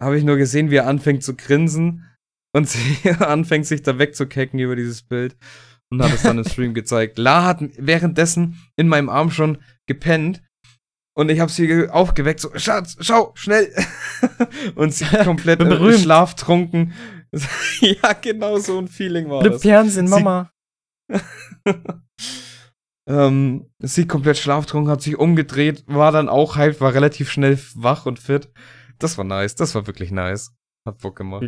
habe ich nur gesehen, wie er anfängt zu grinsen und (laughs) sie anfängt sich da wegzukecken über dieses Bild und hat es dann im Stream gezeigt. La hat währenddessen in meinem Arm schon gepennt und ich habe sie aufgeweckt, so, Schatz, schau, schnell. (laughs) und sie komplett äh, schlaftrunken. (laughs) ja, genau so ein Feeling war das. Fernsehen, Mama. ähm, sie komplett schlaftrunken, hat sich umgedreht, war dann auch hyped, war relativ schnell wach und fit. Das war nice, das war wirklich nice. Hat Bock gemacht.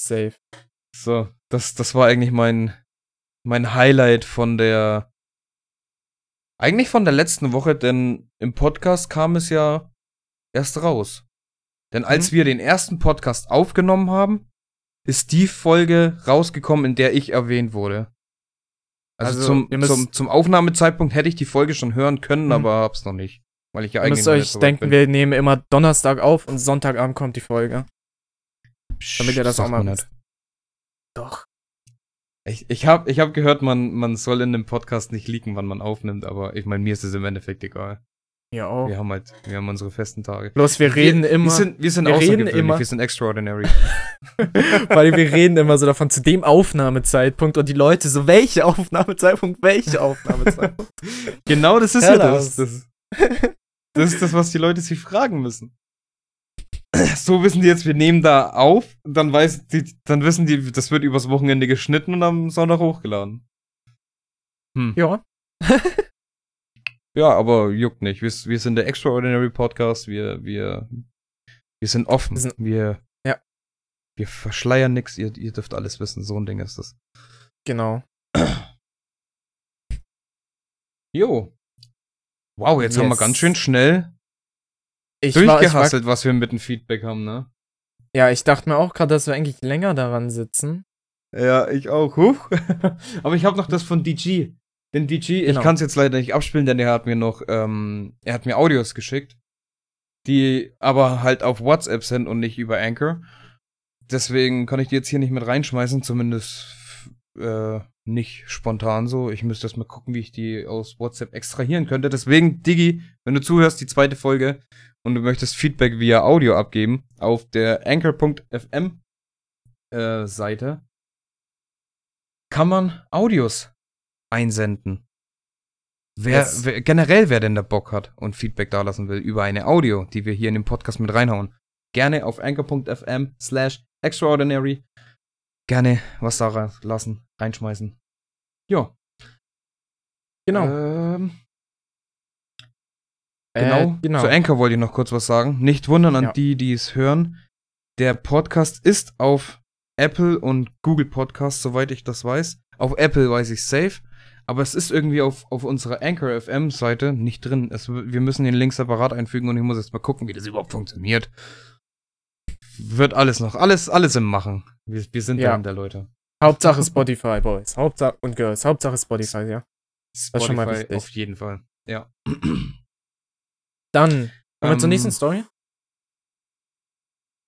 Safe. So, das, das war eigentlich mein, mein Highlight von der. Eigentlich von der letzten Woche, denn im Podcast kam es ja erst raus. Denn als mhm. wir den ersten Podcast aufgenommen haben, ist die Folge rausgekommen, in der ich erwähnt wurde. Also, also zum, zum, zum Aufnahmezeitpunkt hätte ich die Folge schon hören können, mhm. aber hab's noch nicht. Weil ich ja eigentlich. Müsst euch denken, bin. wir nehmen immer Donnerstag auf und Sonntagabend kommt die Folge. Psch, Damit ihr das auch mal wisst. Doch. Ich, ich habe ich hab gehört, man, man soll in dem Podcast nicht leaken, wann man aufnimmt, aber ich meine, mir ist es im Endeffekt egal. Ja, auch. Wir haben halt, wir haben unsere festen Tage. Bloß wir reden wir, immer. Wir sind, wir sind wir reden immer, wir sind extraordinary. (laughs) Weil wir reden immer so davon, zu dem Aufnahmezeitpunkt und die Leute so, welche Aufnahmezeitpunkt, welche Aufnahmezeitpunkt. (laughs) genau das ist ja das. das. (laughs) Das ist das, was die Leute sich fragen müssen. so wissen die jetzt, wir nehmen da auf, dann weiß die, dann wissen die, das wird übers Wochenende geschnitten und am Sonntag hochgeladen. Hm. Ja. ja, aber juckt nicht. Wir, wir sind der Extraordinary Podcast, wir, wir, wir sind offen. Wir, sind, wir, ja. wir verschleiern nichts, ihr, ihr dürft alles wissen, so ein Ding ist das. Genau. Jo. Wow, jetzt yes. haben wir ganz schön schnell ich durchgehasselt, war, was wir mit dem Feedback haben, ne? Ja, ich dachte mir auch gerade, dass wir eigentlich länger daran sitzen. Ja, ich auch. Huch. (laughs) Aber ich habe noch das von DG. Den DG, genau. ich kann es jetzt leider nicht abspielen, denn er hat mir noch, ähm, er hat mir Audios geschickt, die aber halt auf WhatsApp sind und nicht über Anchor. Deswegen kann ich die jetzt hier nicht mit reinschmeißen, zumindest äh, nicht spontan so. Ich müsste erst mal gucken, wie ich die aus WhatsApp extrahieren könnte. Deswegen, Digi, wenn du zuhörst, die zweite Folge und du möchtest Feedback via Audio abgeben, auf der anchor.fm äh, Seite kann man Audios einsenden. Wer, wer, generell, wer denn da Bock hat und Feedback dalassen will über eine Audio, die wir hier in den Podcast mit reinhauen, gerne auf anchor.fm slash extraordinary gerne was da lassen, reinschmeißen. Ja. Genau. Ähm, genau. Äh, genau. Zu Anchor wollte ich noch kurz was sagen. Nicht wundern an ja. die, die es hören. Der Podcast ist auf Apple und Google Podcasts, soweit ich das weiß. Auf Apple weiß ich safe. Aber es ist irgendwie auf, auf unserer Anchor FM Seite nicht drin. Es, wir müssen den Link separat einfügen und ich muss jetzt mal gucken, wie das überhaupt funktioniert. Wird alles noch, alles, alles im Machen. Wir, wir sind ja. der Leute. Hauptsache (laughs) Spotify, Boys. Hauptsache und Girls. Hauptsache Spotify, ja. Spotify das ist schon mal wichtig. Auf jeden Fall. Ja. Dann kommen wir zur nächsten ähm, Story.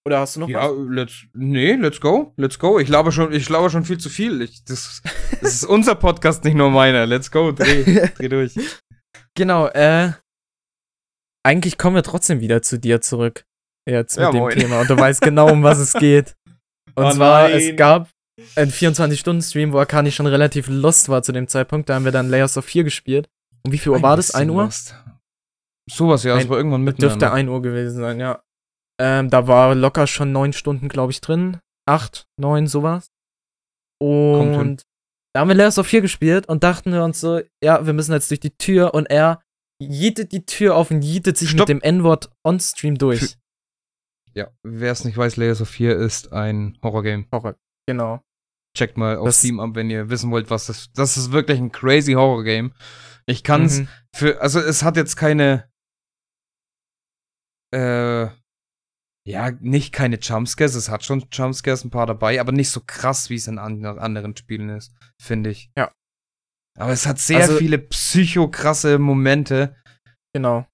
Oder hast du noch ja, was? Ja, let's, nee, let's go, let's go. Ich glaube schon, ich glaube schon viel zu viel. Ich, das, das ist unser Podcast, nicht nur meiner. Let's go, dreh, (laughs) dreh durch. Genau, äh, eigentlich kommen wir trotzdem wieder zu dir zurück. Jetzt mit ja, dem moin. Thema. Und du (laughs) weißt genau, um was es geht. Und oh zwar, es gab einen 24-Stunden-Stream, wo Akani schon relativ lost war zu dem Zeitpunkt. Da haben wir dann Layers of 4 gespielt. Um wie viel Uhr Ein war das? 1 Uhr? Lost. Sowas, ja, es war irgendwann mitten. Dürfte 1 Uhr gewesen sein, ja. Ähm, da war locker schon 9 Stunden, glaube ich, drin. 8, 9, sowas. Und da haben wir Layers of 4 gespielt und dachten wir uns so, ja, wir müssen jetzt durch die Tür und er jietet die Tür auf und jietet sich Stopp. mit dem N-Wort on-Stream durch. Ja, wer es nicht weiß, Layers of Fear ist ein Horrorgame. Horror. Genau. Checkt mal auf Das- Steam ab, wenn ihr wissen wollt, was das Das ist wirklich ein crazy Horrorgame. Ich kann's Mhm. für, also es hat jetzt keine, äh, ja, nicht keine Jumpscares, es hat schon Jumpscares ein paar dabei, aber nicht so krass, wie es in an, anderen Spielen ist, finde ich. Ja. Aber es hat sehr Also- viele psychokrasse Momente. Genau.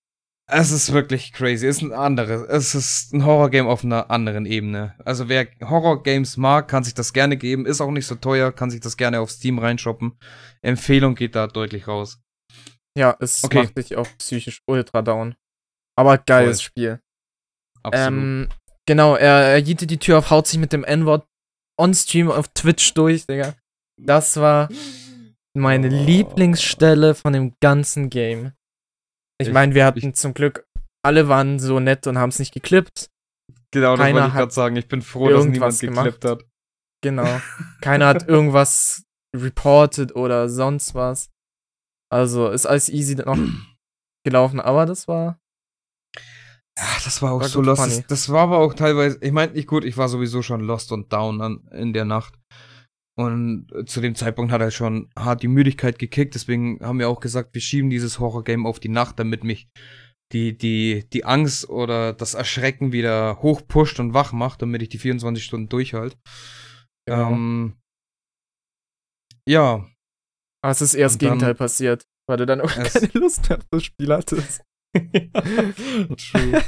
Es ist wirklich crazy. Es ist ein anderes. Es ist ein Horrorgame auf einer anderen Ebene. Also wer Horrorgames mag, kann sich das gerne geben. Ist auch nicht so teuer, kann sich das gerne auf Steam reinshoppen. Empfehlung geht da deutlich raus. Ja, es Okay. macht dich auch psychisch ultra down. Aber geiles Voll. Spiel. Absolut. Ähm, genau, er, er jietet die Tür auf, haut sich mit dem N-Wort on Stream auf Twitch durch, Digga. Das war meine Oh. Lieblingsstelle von dem ganzen Game. Ich Ich- meine, wir hatten zum Glück, alle waren so nett und haben es nicht geklippt. genau, das keiner wollte ich gerade sagen. Ich bin froh, dass niemand geklippt hat. Genau. (laughs) Keiner hat irgendwas reported oder sonst was. Also ist alles easy noch (clears throat) gelaufen, aber das war. Ja, das war auch War so lost. Das, das war aber auch teilweise, ich meine, ich gut, ich war sowieso schon lost und down an, in der Nacht. Und äh, zu dem Zeitpunkt hat er schon hart die Müdigkeit gekickt. Deswegen haben wir auch gesagt, wir schieben dieses Horrorgame auf die Nacht, damit mich die, die, die Angst oder das Erschrecken wieder hochpusht und wach macht, damit ich die 24 Stunden durchhalte. Genau. Ähm, ja, aber es ist eher das und dann- Gegenteil passiert, weil du dann auch keine Lust mehr auf das Spiel hattest. (laughs) True.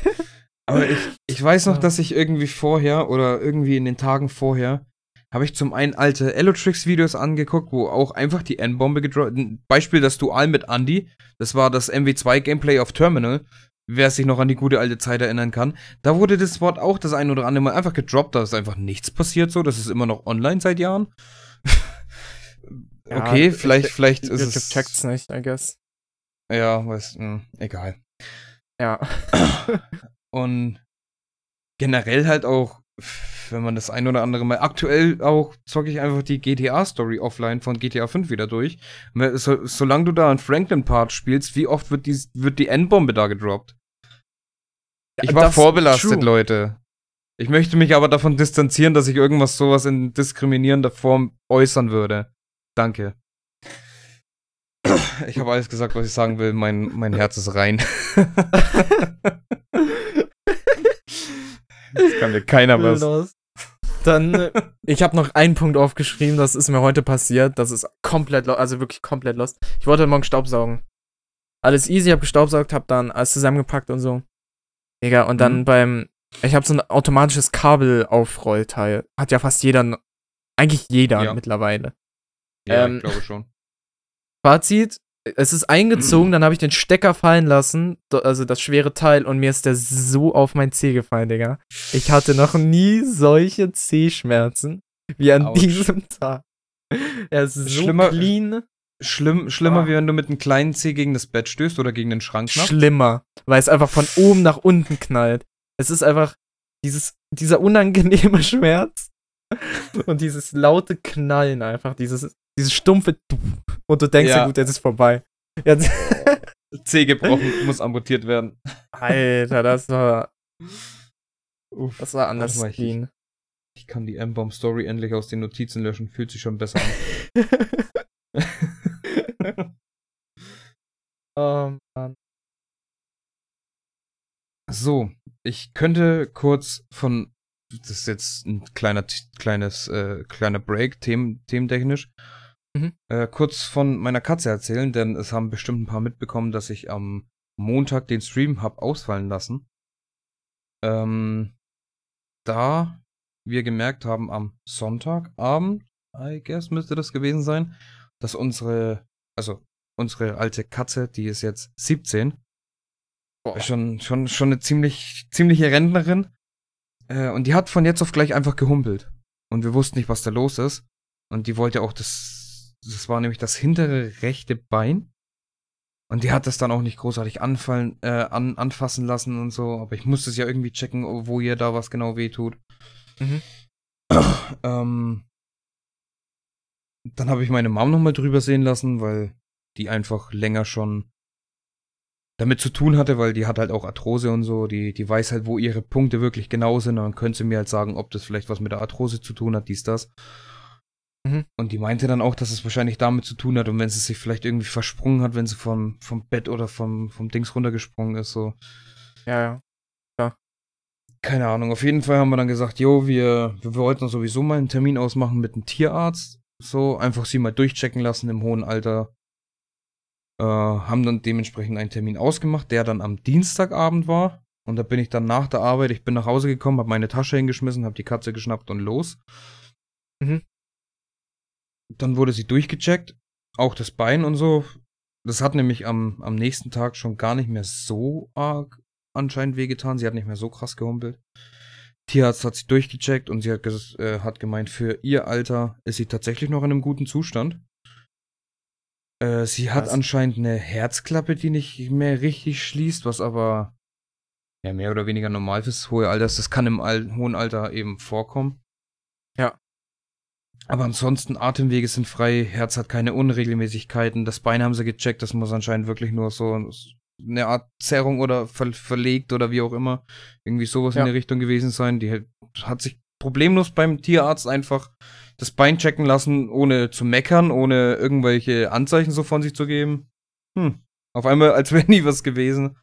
Aber ich, ich weiß noch, Ja. dass ich irgendwie vorher oder irgendwie in den Tagen vorher habe ich zum einen alte Elotrix-Videos angeguckt, wo auch einfach die N-Bombe gedroppt. Beispiel das Dual mit Andy. Das war das MW2-Gameplay auf Terminal. Wer sich noch an die gute alte Zeit erinnern kann. Da wurde das Wort auch das ein oder andere Mal einfach gedroppt. Da ist einfach nichts passiert so. Das ist immer noch online seit Jahren. Ja, okay, ich- vielleicht, ich- vielleicht ist YouTube es. checkt's nicht, I guess. Ja, weiß, mh, egal. Ja. Und generell halt auch, wenn man das ein oder andere Mal, aktuell auch zocke ich einfach die GTA-Story offline von GTA 5 wieder durch. So, solange du da einen Franklin-Part spielst, wie oft wird die, wird die Endbombe da gedroppt? Ich war Das- vorbelastet, true. Leute. Ich möchte mich aber davon distanzieren, dass ich irgendwas sowas in diskriminierender Form äußern würde. Danke. Ich habe alles gesagt, was ich sagen will. Mein, mein Herz ist rein. (laughs) (laughs) Das kann mir keiner was. Los. Dann, äh, ich habe noch einen Punkt aufgeschrieben, das ist mir heute passiert. Das ist komplett, also wirklich komplett lost. Ich wollte heute Morgen Staubsaugen. Alles easy, hab gestaubsaugt, hab dann alles zusammengepackt und so. Digga, und dann Mhm. beim, ich habe so ein automatisches Kabelaufrollteil. Hat ja fast jeder, eigentlich jeder Ja. mittlerweile. Ja, Ähm, ich glaube schon. Fazit, es ist eingezogen, dann habe ich den Stecker fallen lassen, also das schwere Teil, und mir ist der so auf mein Zeh gefallen, Digga. Ich hatte noch nie solche Zehschmerzen wie an Autsch. diesem Tag. Er ist so Schlimmer- clean. Schlimm, schlimmer, Ah. wie wenn du mit einem kleinen Zeh gegen das Bett stößt oder gegen den Schrank knappst. Schlimmer, weil es einfach von oben nach unten knallt. Es ist einfach dieses, dieser unangenehme (laughs) Schmerz (laughs) und dieses laute Knallen einfach, dieses, dieses stumpfe und du denkst ja, Ja. gut, jetzt ist vorbei. Jetzt, (laughs) Zeh gebrochen, muss amputiert werden. Alter, das war, Uff. das war anders mal, ich-. Ich kann die M-Bomb-Story endlich aus den Notizen löschen. Fühlt sich schon besser an. (laughs) oh Mann. so, ich könnte kurz von. Das ist jetzt ein kleiner, kleines, äh, kleiner Break, themen, thementechnisch. Mhm. Äh, kurz von meiner Katze erzählen, denn es haben bestimmt ein paar mitbekommen, dass ich am Montag den Stream hab ausfallen lassen. Ähm, da wir gemerkt haben am Sonntagabend, I guess müsste das gewesen sein, dass unsere, also unsere alte Katze, die ist jetzt 17, Boah. schon, schon, schon eine ziemlich, ziemliche Rentnerin. Äh, und die hat von jetzt auf gleich einfach gehumpelt. Und wir wussten nicht, was da los ist. Und die wollte auch das, das war nämlich das hintere rechte Bein. Und die hat das dann auch nicht großartig anfallen, äh, an, anfassen lassen und so. Aber ich musste es ja irgendwie checken, wo ihr da was genau wehtut. Mhm. (clears throat) ähm, dann habe ich meine Mom nochmal drüber sehen lassen, weil die einfach länger schon damit zu tun hatte, weil die hat halt auch Arthrose und so, die, die weiß halt, wo ihre Punkte wirklich genau sind und dann könnte sie mir halt sagen, ob das vielleicht was mit der Arthrose zu tun hat, dies, das. Mhm. Und die meinte dann auch, dass es wahrscheinlich damit zu tun hat und wenn sie sich vielleicht irgendwie versprungen hat, wenn sie vom, vom Bett oder vom, vom Dings runtergesprungen ist, so. Ja, ja. Keine Ahnung. Auf jeden Fall haben wir dann gesagt, jo, wir, wir wollten sowieso mal einen Termin ausmachen mit einem Tierarzt. So, einfach sie mal durchchecken lassen im hohen Alter. Äh, haben dann dementsprechend einen Termin ausgemacht, der dann am Dienstagabend war. Und da bin ich dann nach der Arbeit, ich bin nach Hause gekommen, habe meine Tasche hingeschmissen, habe die Katze geschnappt und los. Mhm. Dann wurde sie durchgecheckt, auch das Bein und so. Das hat nämlich am, am nächsten Tag schon gar nicht mehr so arg anscheinend wehgetan. Sie hat nicht mehr so krass gehumpelt. Tierarzt hat sie durchgecheckt und sie hat, äh, hat gemeint, für ihr Alter ist sie tatsächlich noch in einem guten Zustand. Äh, sie hat Krass. anscheinend eine Herzklappe, die nicht mehr richtig schließt, was aber ja, mehr oder weniger normal fürs hohe Alter ist. Das kann im Al hohen Alter eben vorkommen. Ja. Aber ansonsten, Atemwege sind frei, Herz hat keine Unregelmäßigkeiten, das Bein haben sie gecheckt, das muss anscheinend wirklich nur so eine Art Zerrung oder ver verlegt oder wie auch immer. Irgendwie sowas Ja. in der Richtung gewesen sein. Die hat sich problemlos beim Tierarzt einfach das Bein checken lassen, ohne zu meckern, ohne irgendwelche Anzeichen so von sich zu geben. Hm. Auf einmal, als wäre (laughs) nie was gewesen.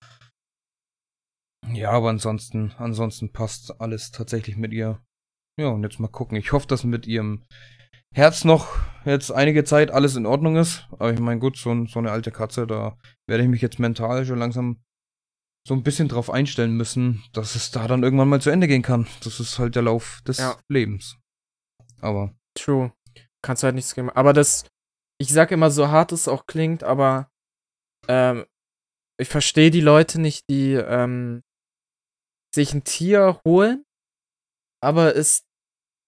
Ja, aber ansonsten, ansonsten passt alles tatsächlich mit ihr. Ja, und jetzt mal gucken. Ich hoffe, dass mit ihrem Herz noch jetzt einige Zeit alles in Ordnung ist. Aber ich meine, gut, so, so eine alte Katze, da werde ich mich jetzt mental schon langsam so ein bisschen drauf einstellen müssen, dass es da dann irgendwann mal zu Ende gehen kann. Das ist halt der Lauf des Ja. Lebens. Aber True. Kannst du halt nichts geben. Aber das, ich sag immer, so hart es auch klingt, aber ähm, ich verstehe die Leute nicht, die ähm, sich ein Tier holen, aber es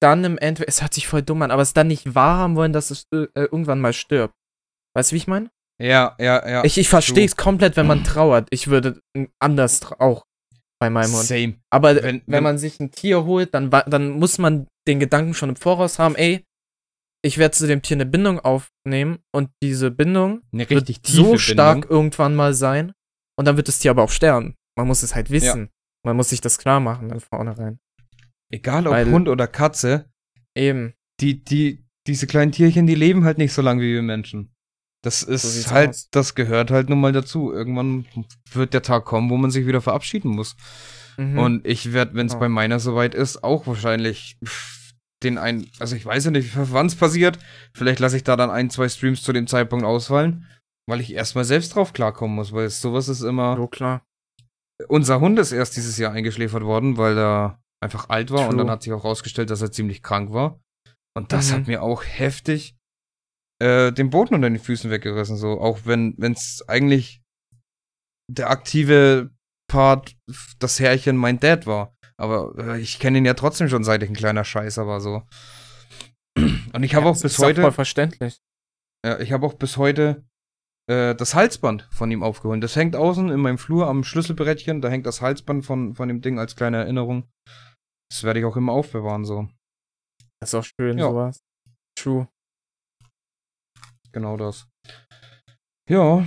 dann im Endeffekt, es hört sich voll dumm an, aber es dann nicht wahrhaben wollen, dass es äh, irgendwann mal stirbt. Weißt du, wie ich meine? ja, ja, ja. ich ich verstehe es komplett, wenn man trauert. Ich würde anders auch bei meinem Hund. Same. Aber Wenn- wenn, wenn- man sich ein Tier holt, dann, dann muss man den Gedanken schon im Voraus haben, ey, ich werde zu dem Tier eine Bindung aufnehmen und diese Bindung wird so stark Bindung. irgendwann mal sein und dann wird das Tier aber auch sterben. Man muss es halt wissen. Man muss sich das klar machen dann vornherein. Egal ob Weil- Hund oder Katze, Eben. die, die, diese kleinen Tierchen, die leben halt nicht so lange wie wir Menschen. Das ist sieht's halt, aus. das gehört halt nun mal dazu. Irgendwann wird der Tag kommen, wo man sich wieder verabschieden muss. Mhm. Und ich werde, wenn es Ja. bei meiner soweit ist, auch wahrscheinlich den ein, also ich weiß ja nicht, wann es passiert. Vielleicht lasse ich da dann ein, zwei Streams zu dem Zeitpunkt ausfallen, weil ich erstmal selbst drauf klarkommen muss, weil sowas ist immer. so klar. Unser Hund ist erst dieses Jahr eingeschläfert worden, weil er einfach alt war und True. dann hat sich auch rausgestellt, dass er ziemlich krank war. Und das Mhm. hat mir auch heftig äh, den Boden unter den Füßen weggerissen. So, auch wenn es eigentlich der aktive Part, das Herrchen mein Dad war. Aber äh, ich kenne ihn ja trotzdem schon seit ich ein kleiner Scheißer war so. (clears throat) Und ich habe Ja, auch bis ist Auch heute, voll verständlich. ja, ich habe auch bis heute äh, das Halsband von ihm aufgeholt. Das hängt außen in meinem Flur am Schlüsselbrettchen. Da hängt das Halsband von, von dem Ding als kleine Erinnerung. Das werde ich auch immer aufbewahren, so. Das ist auch schön, Ja. sowas. True. Genau das. Ja,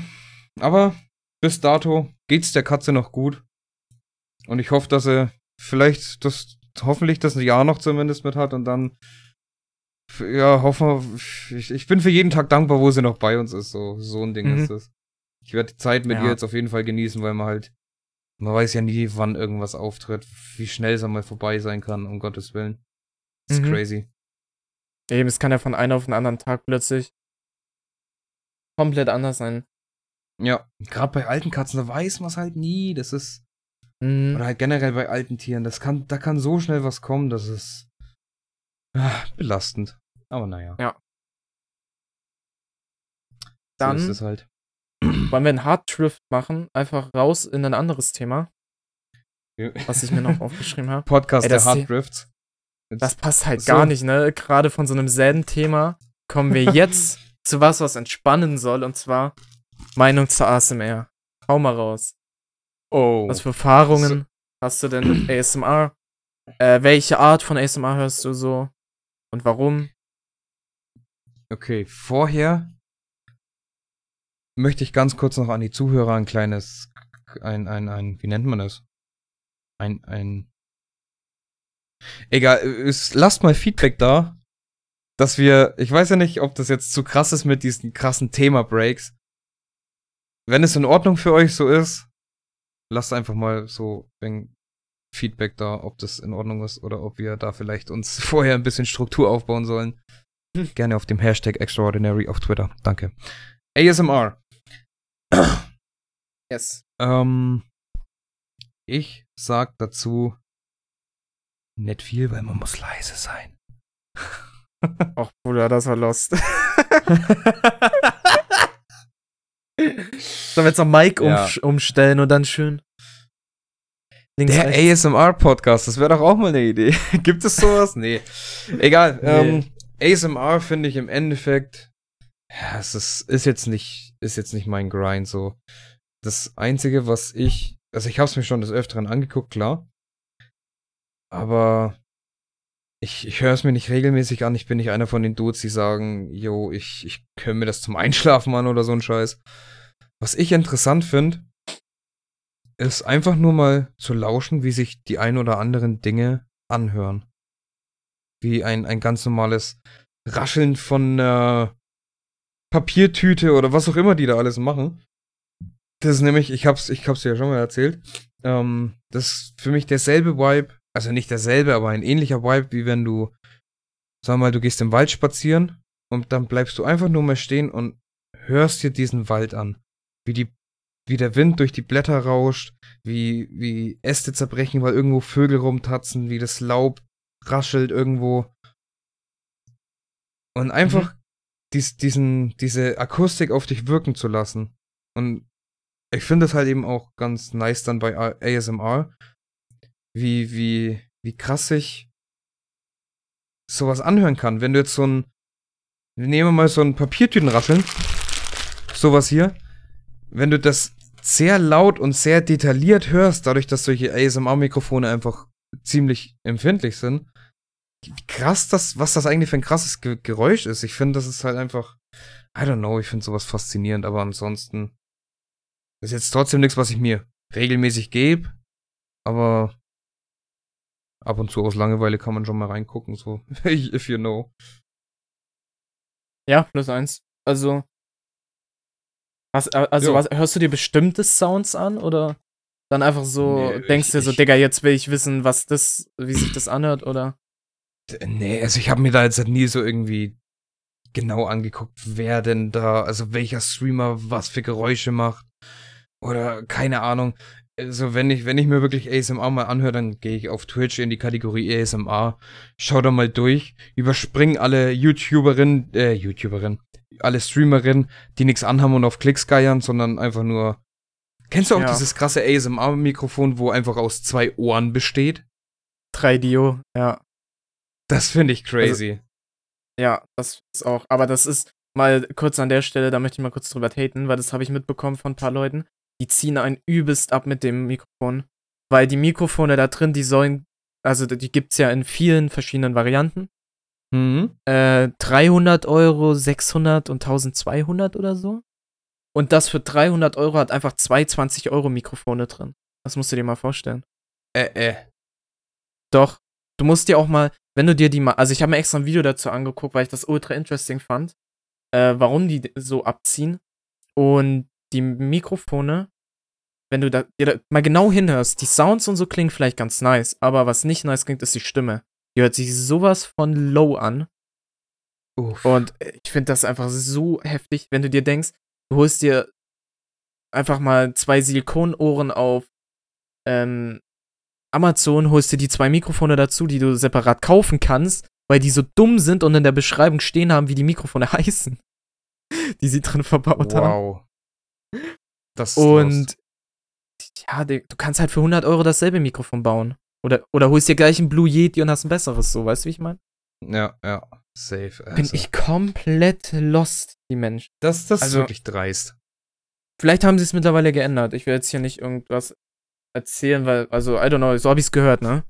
aber bis dato geht's der Katze noch gut. Und ich hoffe, dass er vielleicht das, hoffentlich das Jahr noch zumindest mit hat und dann, ja, hoffen wir, ich, ich bin für jeden Tag dankbar, wo sie noch bei uns ist. So, so ein Ding Mhm. ist es. Ich werde die Zeit mit Ja. ihr jetzt auf jeden Fall genießen, weil man halt, man weiß ja nie, wann irgendwas auftritt, wie schnell es einmal vorbei sein kann, um Gottes Willen. Das ist Mhm. crazy. Eben, es kann ja von einem auf den anderen Tag plötzlich komplett anders sein. Ja, gerade bei alten Katzen, da weiß man es halt nie. Das ist, Mhm. Oder halt generell bei alten Tieren. Das kann, da kann so schnell was kommen, das ist ah, belastend. Aber naja. Dann So ist es halt. wollen wir einen Hard-Drift machen, einfach raus in ein anderes Thema, was ich mir noch aufgeschrieben habe. (laughs) Podcast Ey, der das- Hard Drifts. Jetzt- Das passt halt So. gar nicht, ne? Gerade von so einem selben Thema kommen wir (laughs) jetzt zu was, was entspannen soll, und zwar Meinung zur ASMR. Hau mal raus. oh. Was für Erfahrungen hast du denn mit (clears throat) ASMR? Äh, welche Art von ASMR hörst du so? Und warum? Okay, vorher möchte ich ganz kurz noch an die Zuhörer ein kleines ein, ein, ein, wie nennt man das? Ein, ein. Egal, lasst mal Feedback da, dass wir, ich weiß ja nicht, ob das jetzt zu krass ist mit diesen krassen Thema-Breaks. Wenn es in Ordnung für euch so ist, lasst einfach mal so ein Feedback da, ob das in Ordnung ist oder ob wir da vielleicht uns (laughs) vorher ein bisschen Struktur aufbauen sollen. Gerne auf dem Hashtag Extraordinary auf Twitter. Danke. ASMR. (clears throat) Yes. Ähm, ich sag dazu nicht viel, weil man muss leise sein. (laughs) Ach, Bruder, das war lost. Sollen wir jetzt noch Mike Ja. umsch- umstellen und dann schön links, Der? ASMR-Podcast, das wäre doch auch mal eine Idee. (laughs) Gibt es sowas? Nee. Egal. Nee. Ähm, ASMR finde ich im Endeffekt, ja, es ist, ist jetzt nicht, ist jetzt nicht mein Grind so. Das Einzige, was ich, also ich habe es mir schon des Öfteren angeguckt, klar. Aber ich, ich höre es mir nicht regelmäßig an. Ich bin nicht einer von den Dudes, die sagen, yo, ich, ich höre mir das zum Einschlafen an oder so ein Scheiß. Was ich interessant finde, ist einfach nur mal zu lauschen, wie sich die ein oder anderen Dinge anhören. Wie ein, ein ganz normales Rascheln von einer Papiertüte oder was auch immer die da alles machen. Das ist nämlich, ich hab's, ich hab's dir ja schon mal erzählt, ähm, das ist für mich derselbe Vibe, also nicht derselbe, aber ein ähnlicher Vibe, wie wenn du, sag mal, du gehst im Wald spazieren und dann bleibst du einfach nur mal stehen und hörst dir diesen Wald an. Wie die, wie der Wind durch die Blätter rauscht, wie, wie Äste zerbrechen, weil irgendwo Vögel rumtatzen, wie das Laub raschelt irgendwo. Und einfach dies, diesen, diese Akustik auf dich wirken zu lassen. Und ich finde es halt eben auch ganz nice dann bei ASMR, wie, wie, wie krass sich sowas anhören kann. Wenn du jetzt so ein, nehmen wir mal so ein Papiertütenrascheln, sowas hier, wenn du das sehr laut und sehr detailliert hörst, dadurch, dass solche ASMR-Mikrofone einfach ziemlich empfindlich sind, krass das, was das eigentlich für ein krasses Ge Geräusch ist. Ich finde, das ist halt einfach, I don't know, ich finde sowas faszinierend, aber ansonsten ist jetzt trotzdem nichts, was ich mir regelmäßig gebe, aber ab und zu aus Langeweile kann man schon mal reingucken, so, (laughs) if you know. Ja, plus eins. Also, was, äh, also was, hörst du dir bestimmte Sounds an oder dann einfach so, Nee, denkst ich- dir so, ich- Digga, jetzt will ich wissen, was das, wie sich das anhört oder? D- Nee, also ich habe mir da jetzt halt nie so irgendwie genau angeguckt, wer denn da, also welcher Streamer was für Geräusche macht. Oder keine Ahnung. Also wenn ich, wenn ich mir wirklich ASMR mal anhöre, dann gehe ich auf Twitch in die Kategorie ASMR, schau da mal durch, überspring alle YouTuberinnen, äh, YouTuberinnen, alle Streamerinnen, die nichts anhaben und auf Klicks geiern, sondern einfach nur. Kennst du auch Ja. dieses krasse ASMR-Mikrofon, wo einfach aus zwei Ohren besteht? 3Dio, ja. Das finde ich crazy. Ja, das ist auch. Aber das ist mal kurz an der Stelle, da möchte ich mal kurz drüber haten, weil das habe ich mitbekommen von ein paar Leuten. Die ziehen einen übelst ab mit dem Mikrofon. Weil die Mikrofone da drin, die sollen, also die gibt's ja in vielen verschiedenen Varianten. mhm. Äh, 300 Euro, 600 und 1200 oder so. Und das für 300 Euro hat einfach zwei 20 Euro Mikrofone drin. Das musst du dir mal vorstellen. Äh, äh. Doch, du musst dir auch mal, wenn du dir die mal, also ich habe mir extra ein Video dazu angeguckt, weil ich das ultra interesting fand, äh, warum die so abziehen. Und die Mikrofone, wenn du da, dir da mal genau hinhörst, die Sounds und so klingen vielleicht ganz nice, aber was nicht nice klingt, ist die Stimme. Die hört sich sowas von low an. Uff. Und ich finde das einfach so heftig, wenn du dir denkst, du holst dir einfach mal zwei Silikonohren auf ähm, Amazon, holst dir die zwei Mikrofone dazu, die du separat kaufen kannst, weil die so dumm sind und in der Beschreibung stehen haben, wie die Mikrofone (laughs) heißen, die sie drin verbaut haben. wow. Das ist Und lost. ja, du kannst halt für 100 Euro dasselbe Mikrofon bauen. Oder, oder holst dir gleich ein Blue Yeti und hast ein besseres, so, weißt du, wie ich meine? Ja, ja. Safe. Bin Also, ich komplett lost, die Menschen. das das also- ist wirklich dreist. Vielleicht haben sie es mittlerweile geändert. Ich will jetzt hier nicht irgendwas erzählen, weil, also, I don't know, so habe ich es gehört, ne?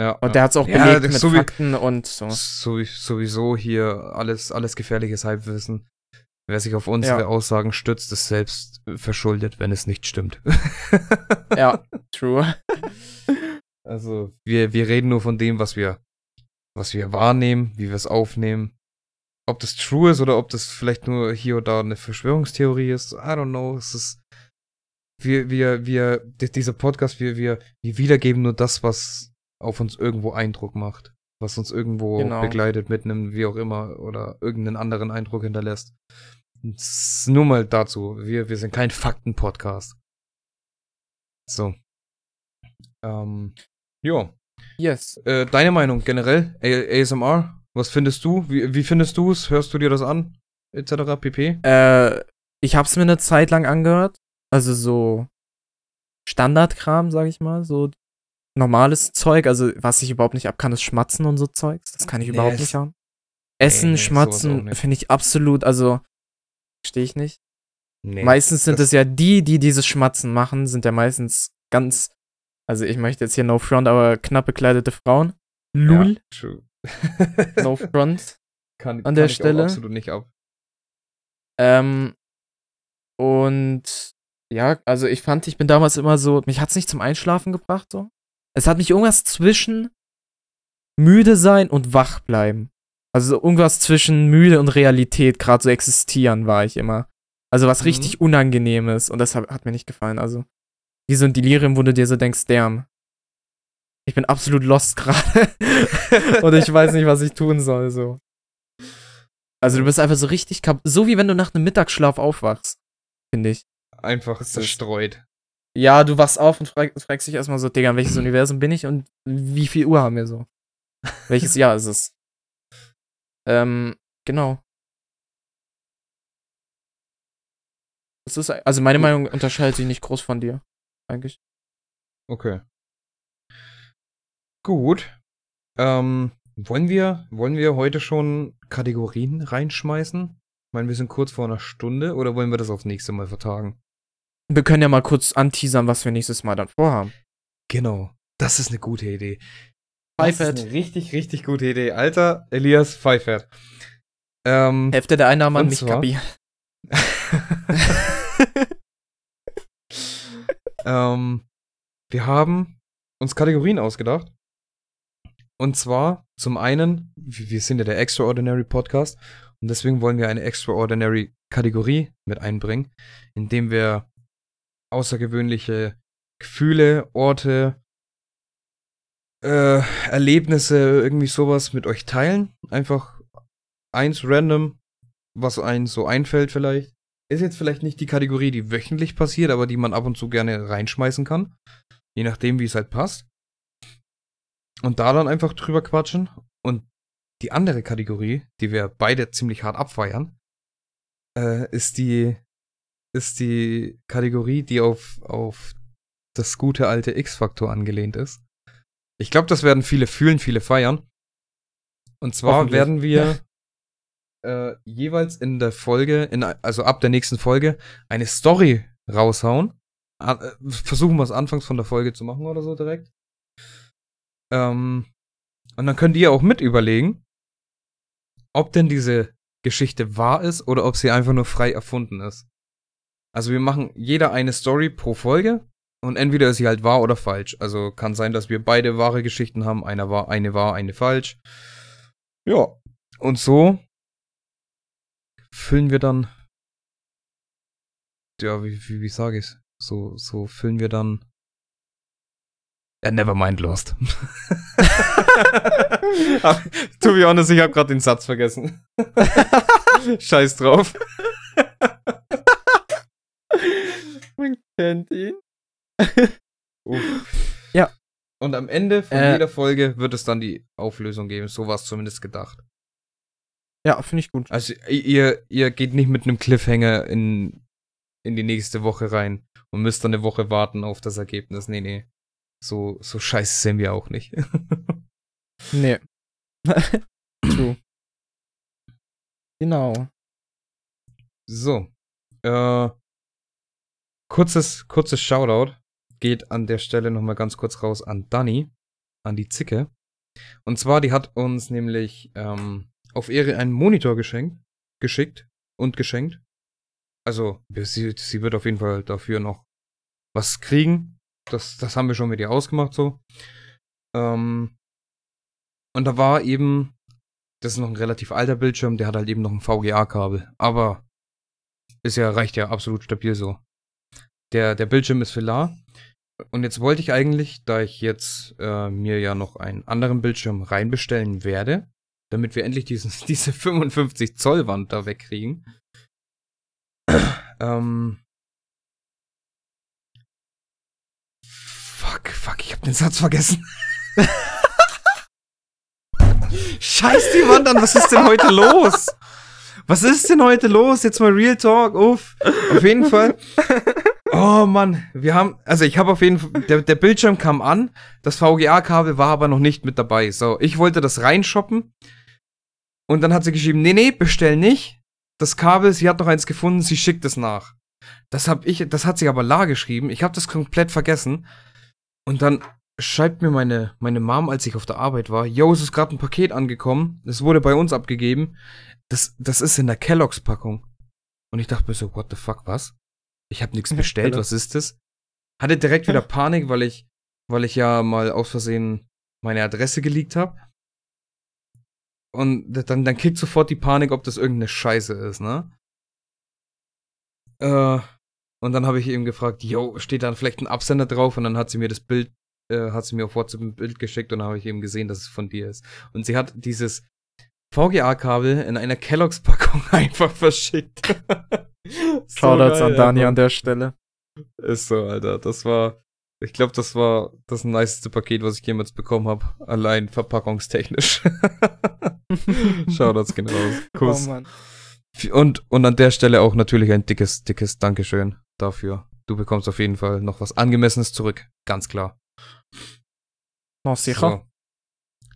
Ja. Und der hat es auch Ja, belegt mit so Fakten und so. So, sowieso hier alles, alles gefährliches Halbwissen. Wer sich auf unsere Ja. Aussagen stützt, ist selbst verschuldet, wenn es nicht stimmt. (laughs) Ja, true. (laughs) Also, wir, wir reden nur von dem, was wir, was wir wahrnehmen, wie wir es aufnehmen. Ob das true ist oder ob das vielleicht nur hier oder da eine Verschwörungstheorie ist, I don't know. Es ist, wir, wir, wir, di- dieser Podcast, wir, wir, wir wiedergeben nur das, was auf uns irgendwo Eindruck macht. Was uns irgendwo Genau. begleitet, mitnimmt, wie auch immer, oder irgendeinen anderen Eindruck hinterlässt. Nur mal dazu. Wir, wir sind kein Fakten-Podcast. So. Ähm, ja. Yes. Äh, deine Meinung generell? A ASMR? Was findest du? Wie, wie findest du es? Hörst du dir das an? Etc. pp. Äh, ich hab's mir eine Zeit lang angehört. Also so Standardkram, sag ich mal. So normales Zeug. Also was ich überhaupt nicht ab kann, ist Schmatzen und so Zeugs. Das kann ich Nee, überhaupt es- nicht haben. Essen, nee, Schmatzen finde ich absolut, also verstehe ich nicht. Meistens sind es ja die, die dieses Schmatzen machen, sind ja meistens ganz, also ich möchte jetzt hier no front, aber knapp bekleidete Frauen. Lul, Ja, true. (laughs) no front. kann, an kann der ich Stelle. absolut nicht ab. Ähm, und ja, also ich fand, ich bin damals immer so, mich hat's nicht zum Einschlafen gebracht, so. Es hat mich irgendwas zwischen müde sein und wach bleiben. Also so irgendwas zwischen müde und Realität, gerade so existieren war ich immer. Also was Mhm. richtig Unangenehmes und das hat, hat mir nicht gefallen. Also wie so ein Delirium, wo du dir so denkst, damn, ich bin absolut lost gerade (laughs) und ich weiß nicht, was ich tun soll, so. Also du bist einfach so richtig kap so wie wenn du nach einem Mittagsschlaf aufwachst, finde ich. Einfach zerstreut. Ja, du wachst auf und frag, fragst dich erstmal so, Digga, in welches Universum bin ich und wie viel Uhr haben wir so? (laughs) Welches Jahr ist es? Ähm, genau. Das ist, also meine. Meinung unterscheidet sich nicht groß von dir, eigentlich. Okay. Gut. Ähm, wollen wir, wollen wir heute schon Kategorien reinschmeißen? Ich meine, wir sind kurz vor einer Stunde oder wollen wir das aufs nächste Mal vertagen? Wir können ja mal kurz anteasern, was wir nächstes Mal dann vorhaben. Genau. Das ist eine gute Idee. Pfeifert. Das ist eine richtig, richtig gute Idee. Alter, Elias Pfeifert. Ähm, Hälfte der Einnahmen an mich, zwar? Gabi. (laughs) ähm, wir haben uns Kategorien ausgedacht. Und zwar zum einen, wir wir sind ja der Extraordinary Podcast und deswegen wollen wir eine Extraordinary Kategorie mit einbringen, indem wir außergewöhnliche Gefühle, Orte, äh, Erlebnisse, irgendwie sowas mit euch teilen. Einfach eins random, was einem so einfällt vielleicht. Ist jetzt vielleicht nicht die Kategorie, die wöchentlich passiert, aber die man ab und zu gerne reinschmeißen kann. Je nachdem, wie es halt passt. Und da dann einfach drüber quatschen. Und die andere Kategorie, die wir beide ziemlich hart abfeiern, äh, ist die, ist die Kategorie, die auf, auf das gute alte X-Faktor angelehnt ist. Ich glaube, das werden viele fühlen, viele feiern. Und zwar werden wir (laughs) äh, jeweils in der Folge, in, also ab der nächsten Folge, eine Story raushauen. Äh, Versuchen wir es anfangs von der Folge zu machen oder so direkt. Ähm, und dann könnt ihr auch mit überlegen, ob denn diese Geschichte wahr ist oder ob sie einfach nur frei erfunden ist. Also wir machen jeder eine Story pro Folge und entweder ist sie halt wahr oder falsch. Also kann sein, dass wir beide wahre Geschichten haben, einer wahr, eine wahr, eine falsch. Ja, und so füllen wir dann ja, wie, wie, wie sage ich's? So, so füllen wir dann ja, never mind lost. (laughs) to be honest, ich habe gerade den Satz vergessen. (laughs) Scheiß drauf. Man kennt ihn. Uff. Ja. Und am Ende von Äh. jeder Folge wird es dann die Auflösung geben. So war es zumindest gedacht. Ja, finde ich gut. Also ihr, ihr geht nicht mit einem Cliffhanger in, in die nächste Woche rein und müsst dann eine Woche warten auf das Ergebnis. Nee, nee. So, so scheiße sind wir auch nicht. (laughs) Nee. (coughs) True. Genau. So. Äh, kurzes, kurzes Shoutout geht an der Stelle nochmal ganz kurz raus an Dani, an die Zicke. Und zwar, die hat uns nämlich ähm, auf Ehre einen Monitor geschenkt, geschickt und geschenkt. Also, sie, sie wird auf jeden Fall dafür noch was kriegen. Das, das haben wir schon mit ihr ausgemacht so. Ähm, und da war eben, das ist noch ein relativ alter Bildschirm, der hat halt eben noch ein VGA-Kabel. Aber ist ja, reicht ja absolut stabil so. Der, der Bildschirm ist Filar. Und jetzt wollte ich eigentlich, da ich jetzt äh, mir ja noch einen anderen Bildschirm reinbestellen werde, damit wir endlich diesen, (laughs) diese 55 Zoll Wand da wegkriegen. (clears throat) ähm. Fuck, fuck, ich hab den Satz vergessen. (laughs) Scheiß die Wand an, was ist denn heute los? Was ist denn heute los? Jetzt mal Real Talk, uff. Auf jeden Fall. Oh Mann, wir haben, also ich habe auf jeden Fall, der, der Bildschirm kam an, das VGA-Kabel war aber noch nicht mit dabei. So, ich wollte das reinshoppen und dann hat sie geschrieben, nee, nee, bestell nicht. Das Kabel, sie hat noch eins gefunden, sie schickt es nach. Das hab ich, das hat sie aber la geschrieben. Ich habe das komplett vergessen. Und dann schreibt mir meine, meine Mom, als ich auf der Arbeit war, yo, es ist gerade ein Paket angekommen. Es wurde bei uns abgegeben. Das, das ist in der Kelloggs-Packung. Und ich dachte mir so, what the fuck, was? Ich habe nichts (laughs) bestellt, was ist das? Hatte direkt wieder Panik, weil ich, weil ich ja mal aus Versehen meine Adresse geleakt habe. Und dann, dann kickt sofort die Panik, ob das irgendeine Scheiße ist, ne? Äh, und dann habe ich eben gefragt, yo, steht da vielleicht ein Absender drauf? Und dann hat sie mir das Bild, äh, hat sie mir auf WhatsApp ein Bild geschickt und dann habe ich eben gesehen, dass es von dir ist. Und sie hat dieses VGA-Kabel in einer Kelloggs-Packung (laughs) einfach verschickt. So Shoutouts an Dani an der Stelle. Ist so, Alter. Das war, ich glaube, das war das niceste Paket, was ich jemals bekommen habe. Allein verpackungstechnisch. (laughs) Shoutouts genau. Kuss. Oh, Mann. Und, und an der Stelle auch natürlich ein dickes, dickes Dankeschön dafür. Du bekommst auf jeden Fall noch was Angemessenes zurück. Ganz klar. Noch sicher. So.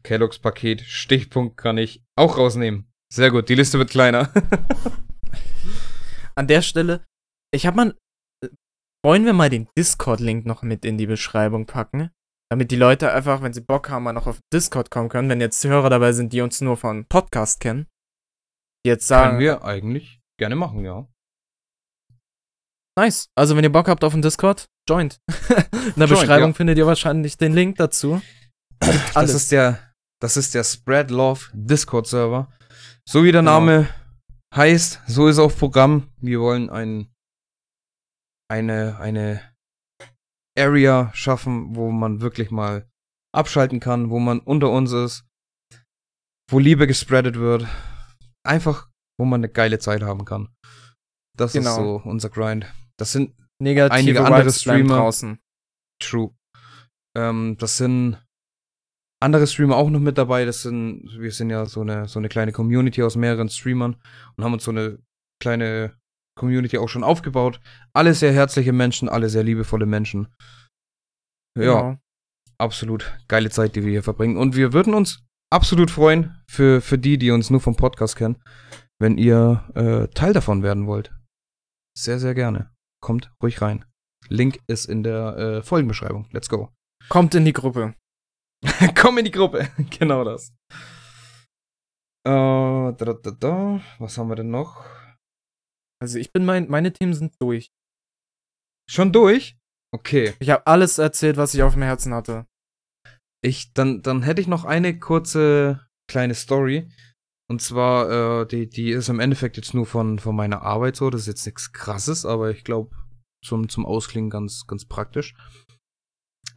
Kelloggs Paket, Stichpunkt kann ich auch rausnehmen. Sehr gut, die Liste wird kleiner. (laughs) An der Stelle, ich hab mal. Wollen wir mal den Discord-Link noch mit in die Beschreibung packen? Damit die Leute einfach, wenn sie Bock haben, mal noch auf Discord kommen können, wenn jetzt Hörer dabei sind, die uns nur von Podcast kennen. Jetzt sagen. Können wir eigentlich gerne machen, ja. Nice. Also, wenn ihr Bock habt auf den Discord, joint. (laughs) in der joint, Beschreibung ja. findet ihr wahrscheinlich den Link dazu. Das ist der das ist der Spread Love Discord Server. So wie der genau. Heißt, so ist auch Programm. Wir wollen ein, eine, eine Area schaffen, wo man wirklich mal abschalten kann, wo man unter uns ist, wo Liebe gespreadet wird. Einfach, wo man eine geile Zeit haben kann. Das genau. ist so unser Grind. Das sind Negative einige andere Streamer draußen. True. Ähm, das sind andere Streamer auch noch mit dabei. Das sind, wir sind ja so eine, so eine kleine Community aus mehreren Streamern und haben uns so eine kleine Community auch schon aufgebaut. Alle sehr herzliche Menschen, alle sehr liebevolle Menschen. Ja, genau. absolut geile Zeit, die wir hier verbringen. Und wir würden uns absolut freuen, für, für die, die uns nur vom Podcast kennen, wenn ihr äh, Teil davon werden wollt. Sehr, sehr gerne. Kommt ruhig rein. Link ist in der äh, Folgenbeschreibung. Let's go. Kommt in die Gruppe. (laughs) Komm in die Gruppe. (laughs) genau das. Äh, da, da, da. Was haben wir denn noch? Also ich bin mein, meine Themen sind durch. Schon durch? Okay. Ich habe alles erzählt, was ich auf dem Herzen hatte. Ich, dann, dann hätte ich noch eine kurze kleine Story. Und zwar, äh, die, die ist im Endeffekt jetzt nur von, von meiner Arbeit so. Das ist jetzt nichts krasses, aber ich glaube, zum, zum Ausklingen ganz, ganz praktisch.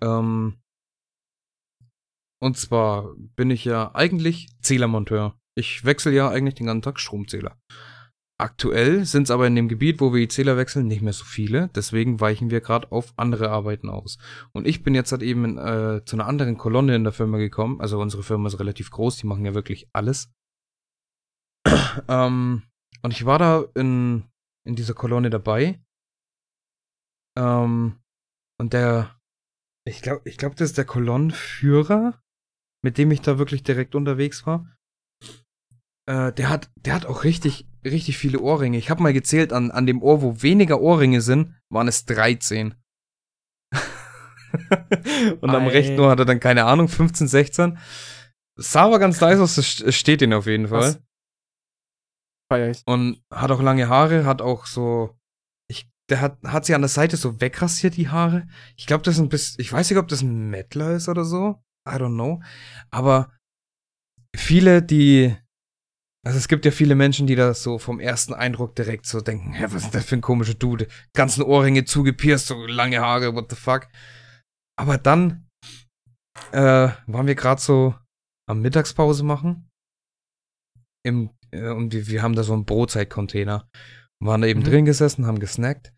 Ähm, und zwar bin ich ja eigentlich Zählermonteur. Ich wechsle ja eigentlich den ganzen Tag Stromzähler. Aktuell sind es aber in dem Gebiet, wo wir die Zähler wechseln, nicht mehr so viele. Deswegen weichen wir gerade auf andere Arbeiten aus. Und ich bin jetzt halt eben äh, zu einer anderen Kolonne in der Firma gekommen. Also unsere Firma ist relativ groß, die machen ja wirklich alles. (clears throat) ähm, und ich war da in, in dieser Kolonne dabei. Ähm, und der, ich glaube, ich glaube, das ist der Kolonnenführer mit dem ich da wirklich direkt unterwegs war. Äh, der hat, der hat auch richtig, richtig viele Ohrringe. Ich habe mal gezählt, an, an dem Ohr, wo weniger Ohrringe sind, waren es 13. (laughs) Und am rechten Ohr hat er dann, keine Ahnung, 15, 16. Das sah aber ganz nice aus, das steht ihn auf jeden Fall. Feier ich. Und hat auch lange Haare, hat auch so. Ich, der hat, hat sie an der Seite so wegrasiert, die Haare. Ich glaube, das ist ein bisschen. Ich weiß nicht, ob das ein Mettler ist oder so. I don't know. Aber viele, die. Also es gibt ja viele Menschen, die das so vom ersten Eindruck direkt so denken, hä, was ist das für ein komischer Dude? Ganzen Ohrringe zugepierst, so lange Haare, what the fuck. Aber dann äh, waren wir gerade so am Mittagspause machen. Im, äh, und wir, wir haben da so einen Brotzeitcontainer. Und waren da eben Mhm. drin gesessen, haben gesnackt.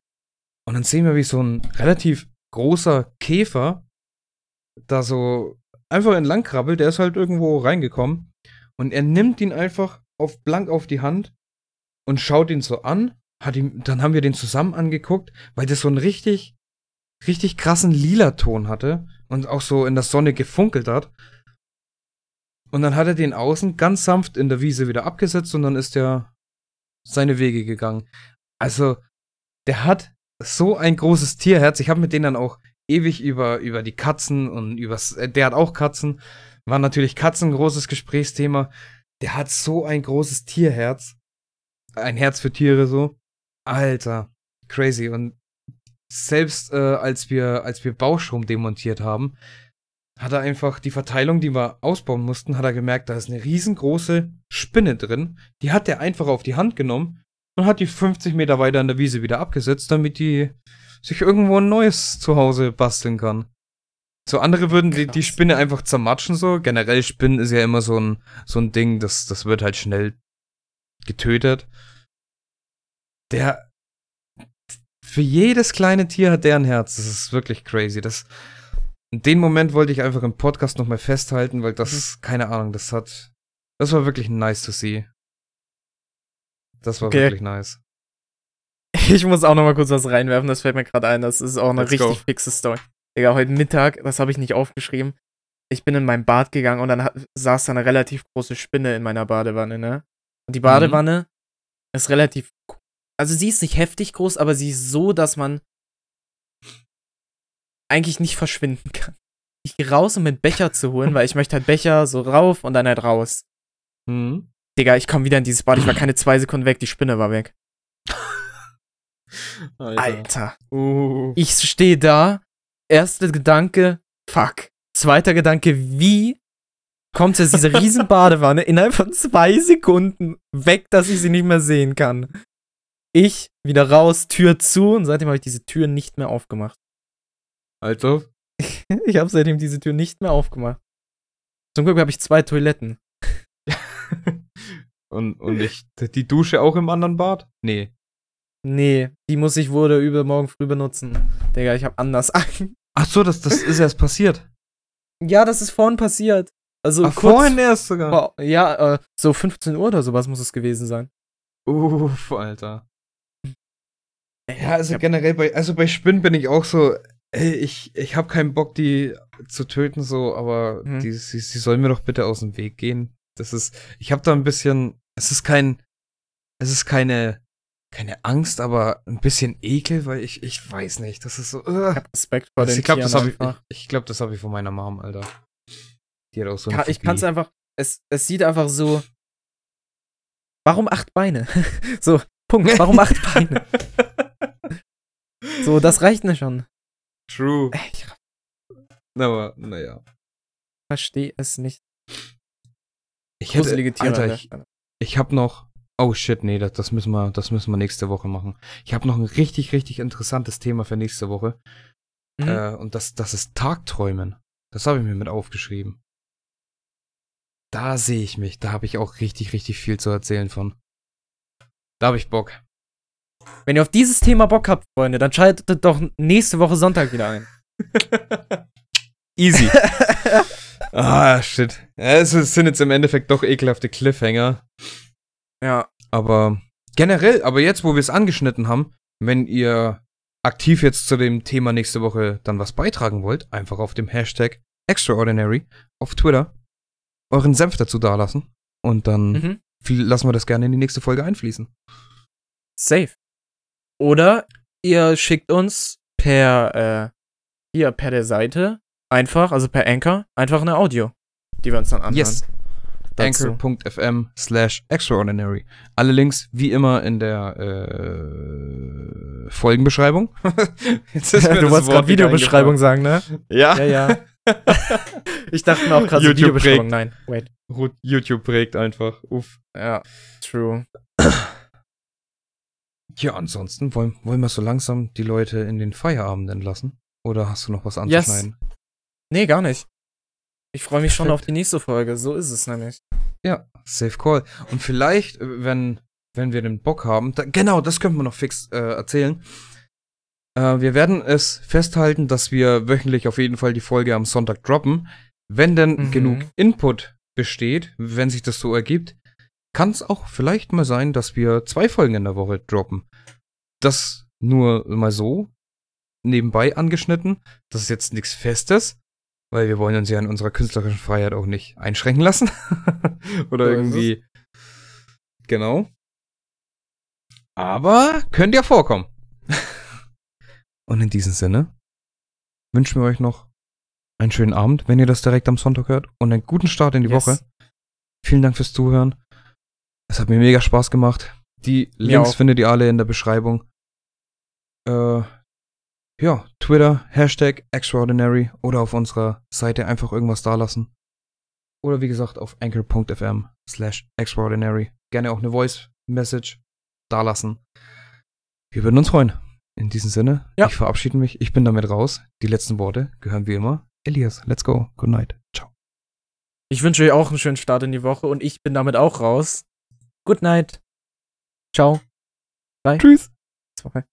Und dann sehen wir, wie so ein relativ großer Käfer da so einfach entlang krabbelt. Der ist halt irgendwo reingekommen. Und er nimmt ihn einfach auf blank auf die Hand und schaut ihn so an. Hat ihm, dann haben wir den zusammen angeguckt, weil das so einen richtig, richtig krassen lila Ton hatte und auch so in der Sonne gefunkelt hat. Und dann hat er den außen ganz sanft in der Wiese wieder abgesetzt und dann ist er seine Wege gegangen. Also, der hat so ein großes Tierherz. Ich habe mit denen dann auch ewig über, über die Katzen und übers, äh, der hat auch Katzen. War natürlich Katzen ein großes Gesprächsthema. Der hat so ein großes Tierherz. Ein Herz für Tiere so. Alter, crazy. Und selbst äh, als wir, als wir Baustrom demontiert haben, hat er einfach die Verteilung, die wir ausbauen mussten, hat er gemerkt, da ist eine riesengroße Spinne drin. Die hat er einfach auf die Hand genommen und hat die 50 Meter weiter in der Wiese wieder abgesetzt, damit die sich irgendwo ein neues Zuhause basteln kann. So andere würden die, die. Spinne einfach zermatschen so. Generell Spinnen ist ja immer so ein, so ein Ding, das, das wird halt schnell getötet. Der für jedes kleine Tier hat der ein Herz. Das ist wirklich crazy. Das, den Moment wollte ich einfach im Podcast nochmal festhalten, weil das, keine Ahnung, das hat, das war wirklich nice to see. Das war Okay. wirklich nice. (laughs) Ich muss auch noch mal kurz was reinwerfen, das fällt mir gerade ein. Das ist auch eine Let's richtig go. fixe Story. Digga, heute Mittag, das habe ich nicht aufgeschrieben. Ich bin in mein Bad gegangen und dann hat, saß da eine relativ große Spinne in meiner Badewanne, ne? Und die Badewanne ist relativ. Also sie ist nicht heftig groß, aber sie ist so, dass man eigentlich nicht verschwinden kann. Ich gehe raus, um einen Becher zu holen, weil ich möchte halt Becher so rauf und dann halt raus. Mhm. Digga, ich komme wieder in dieses Bad, ich war keine zwei Sekunden weg, die Spinne war weg. (laughs) Alter. Uh. Ich stehe da. Erster Gedanke, fuck. Zweiter Gedanke, wie kommt jetzt diese riesen Badewanne (laughs) innerhalb von zwei Sekunden weg, dass ich sie nicht mehr sehen kann? Ich wieder raus, Tür zu und seitdem habe ich diese Tür nicht mehr aufgemacht. Also, (laughs) Ich habe seitdem diese Tür nicht mehr aufgemacht. Zum Glück habe ich zwei Toiletten. (laughs) und, und ich, die Dusche auch im anderen Bad? Nee. Nee, die muss ich wohl oder übermorgen früh benutzen. Digga, ich habe anders (laughs) an. Ach so, das, das ist erst passiert. Ja, das ist vorhin passiert. Also Ach, vorhin erst sogar. vor- ja, äh, so 15 Uhr oder sowas muss es gewesen sein. Uff, Alter. Ja, also hab- generell bei, also bei Spinnen bin ich auch so, ey, ich, ich habe keinen Bock, die zu töten, so, aber Mhm. die, sie, sie sollen mir doch bitte aus dem Weg gehen. Das ist, ich habe da ein bisschen, es ist kein, es ist keine, keine Angst, aber ein bisschen Ekel, weil ich, ich weiß nicht, das ist so, Ich uh. hab Respekt vor den ich glaube, das habe ich, ich, ich glaube, das habe ich von meiner Mom, Alter. Die hat auch so Kann, ich kann es einfach, es, es sieht einfach so. Warum acht Beine? (laughs) so, Punkt. Warum acht Beine? So, das reicht mir schon. True. Ich Aber, naja. verstehe es nicht. Ich hätte. Alter, der ich. Ich habe noch. Oh shit, nee, das, das müssen wir, das müssen wir nächste Woche machen. Ich habe noch ein richtig, richtig interessantes Thema für nächste Woche. Mhm. Äh, und das, das ist Tagträumen. Das habe ich mir mit aufgeschrieben. Da sehe ich mich. Da habe ich auch richtig, richtig viel zu erzählen von. Da habe ich Bock. Wenn ihr auf dieses Thema Bock habt, Freunde, dann schaltet doch nächste Woche Sonntag wieder ein. (laughs) Easy. (laughs) ah, shit. Es sind jetzt im Endeffekt doch ekelhafte Cliffhanger. Ja. Aber generell, aber jetzt, wo wir es angeschnitten haben, wenn ihr aktiv jetzt zu dem Thema nächste Woche dann was beitragen wollt, einfach auf dem Hashtag Extraordinary auf Twitter euren Senf dazu dalassen. Und dann Mhm. lassen wir das gerne in die nächste Folge einfließen. Safe. Oder ihr schickt uns per, äh, hier, per der Seite einfach, also per Anchor, einfach eine Audio, die wir uns dann anhören. Yes. anchor.fm slash extraordinary. Alle Links wie immer in der äh, Folgenbeschreibung. (laughs) Jetzt ist mir (laughs) du wolltest gerade Videobeschreibung sagen, ne? Ja, Ja, ja. (laughs) ich dachte mir auch gerade so Videobeschreibung. Nein, wait. YouTube prägt einfach. Uff. Ja, true. Ja, ansonsten wollen, wollen wir so langsam die Leute in den Feierabend entlassen? Oder hast du noch was Yes. anzuschneiden? Nee, gar nicht. Ich freue mich schon Perfekt. auf die nächste Folge. So ist es nämlich. Ja, safe call. Und vielleicht, äh, wenn, wenn wir den Bock haben, da, genau, das könnten wir noch fix äh, erzählen. Äh, wir werden es festhalten, dass wir wöchentlich auf jeden Fall die Folge am Sonntag droppen. Wenn denn Mhm. genug Input besteht, wenn sich das so ergibt, kann es auch vielleicht mal sein, dass wir zwei Folgen in der Woche droppen. Das nur mal so nebenbei angeschnitten. Das ist jetzt nichts Festes, weil wir wollen uns ja in unserer künstlerischen Freiheit auch nicht einschränken lassen. (laughs) Oder So irgendwie. Genau. Aber könnte ja vorkommen. (laughs) Und in diesem Sinne wünschen wir euch noch einen schönen Abend, wenn ihr das direkt am Sonntag hört, und einen guten Start in die Yes. Woche. Vielen Dank fürs Zuhören. Es hat mir mega Spaß gemacht. Die Links findet ihr alle in der Beschreibung. Äh, ja, Twitter, Hashtag Extraordinary oder auf unserer Seite einfach irgendwas dalassen. Oder wie gesagt auf anchor.fm slash extraordinary. Gerne auch eine Voice Message dalassen. Wir würden uns freuen. In diesem Sinne, Ja. ich verabschiede mich. Ich bin damit raus. Die letzten Worte gehören wie immer. Elias, let's go. Good night. Ciao. Ich wünsche euch auch einen schönen Start in die Woche und ich bin damit auch raus. Good night. Ciao. Tschüss. Zwei.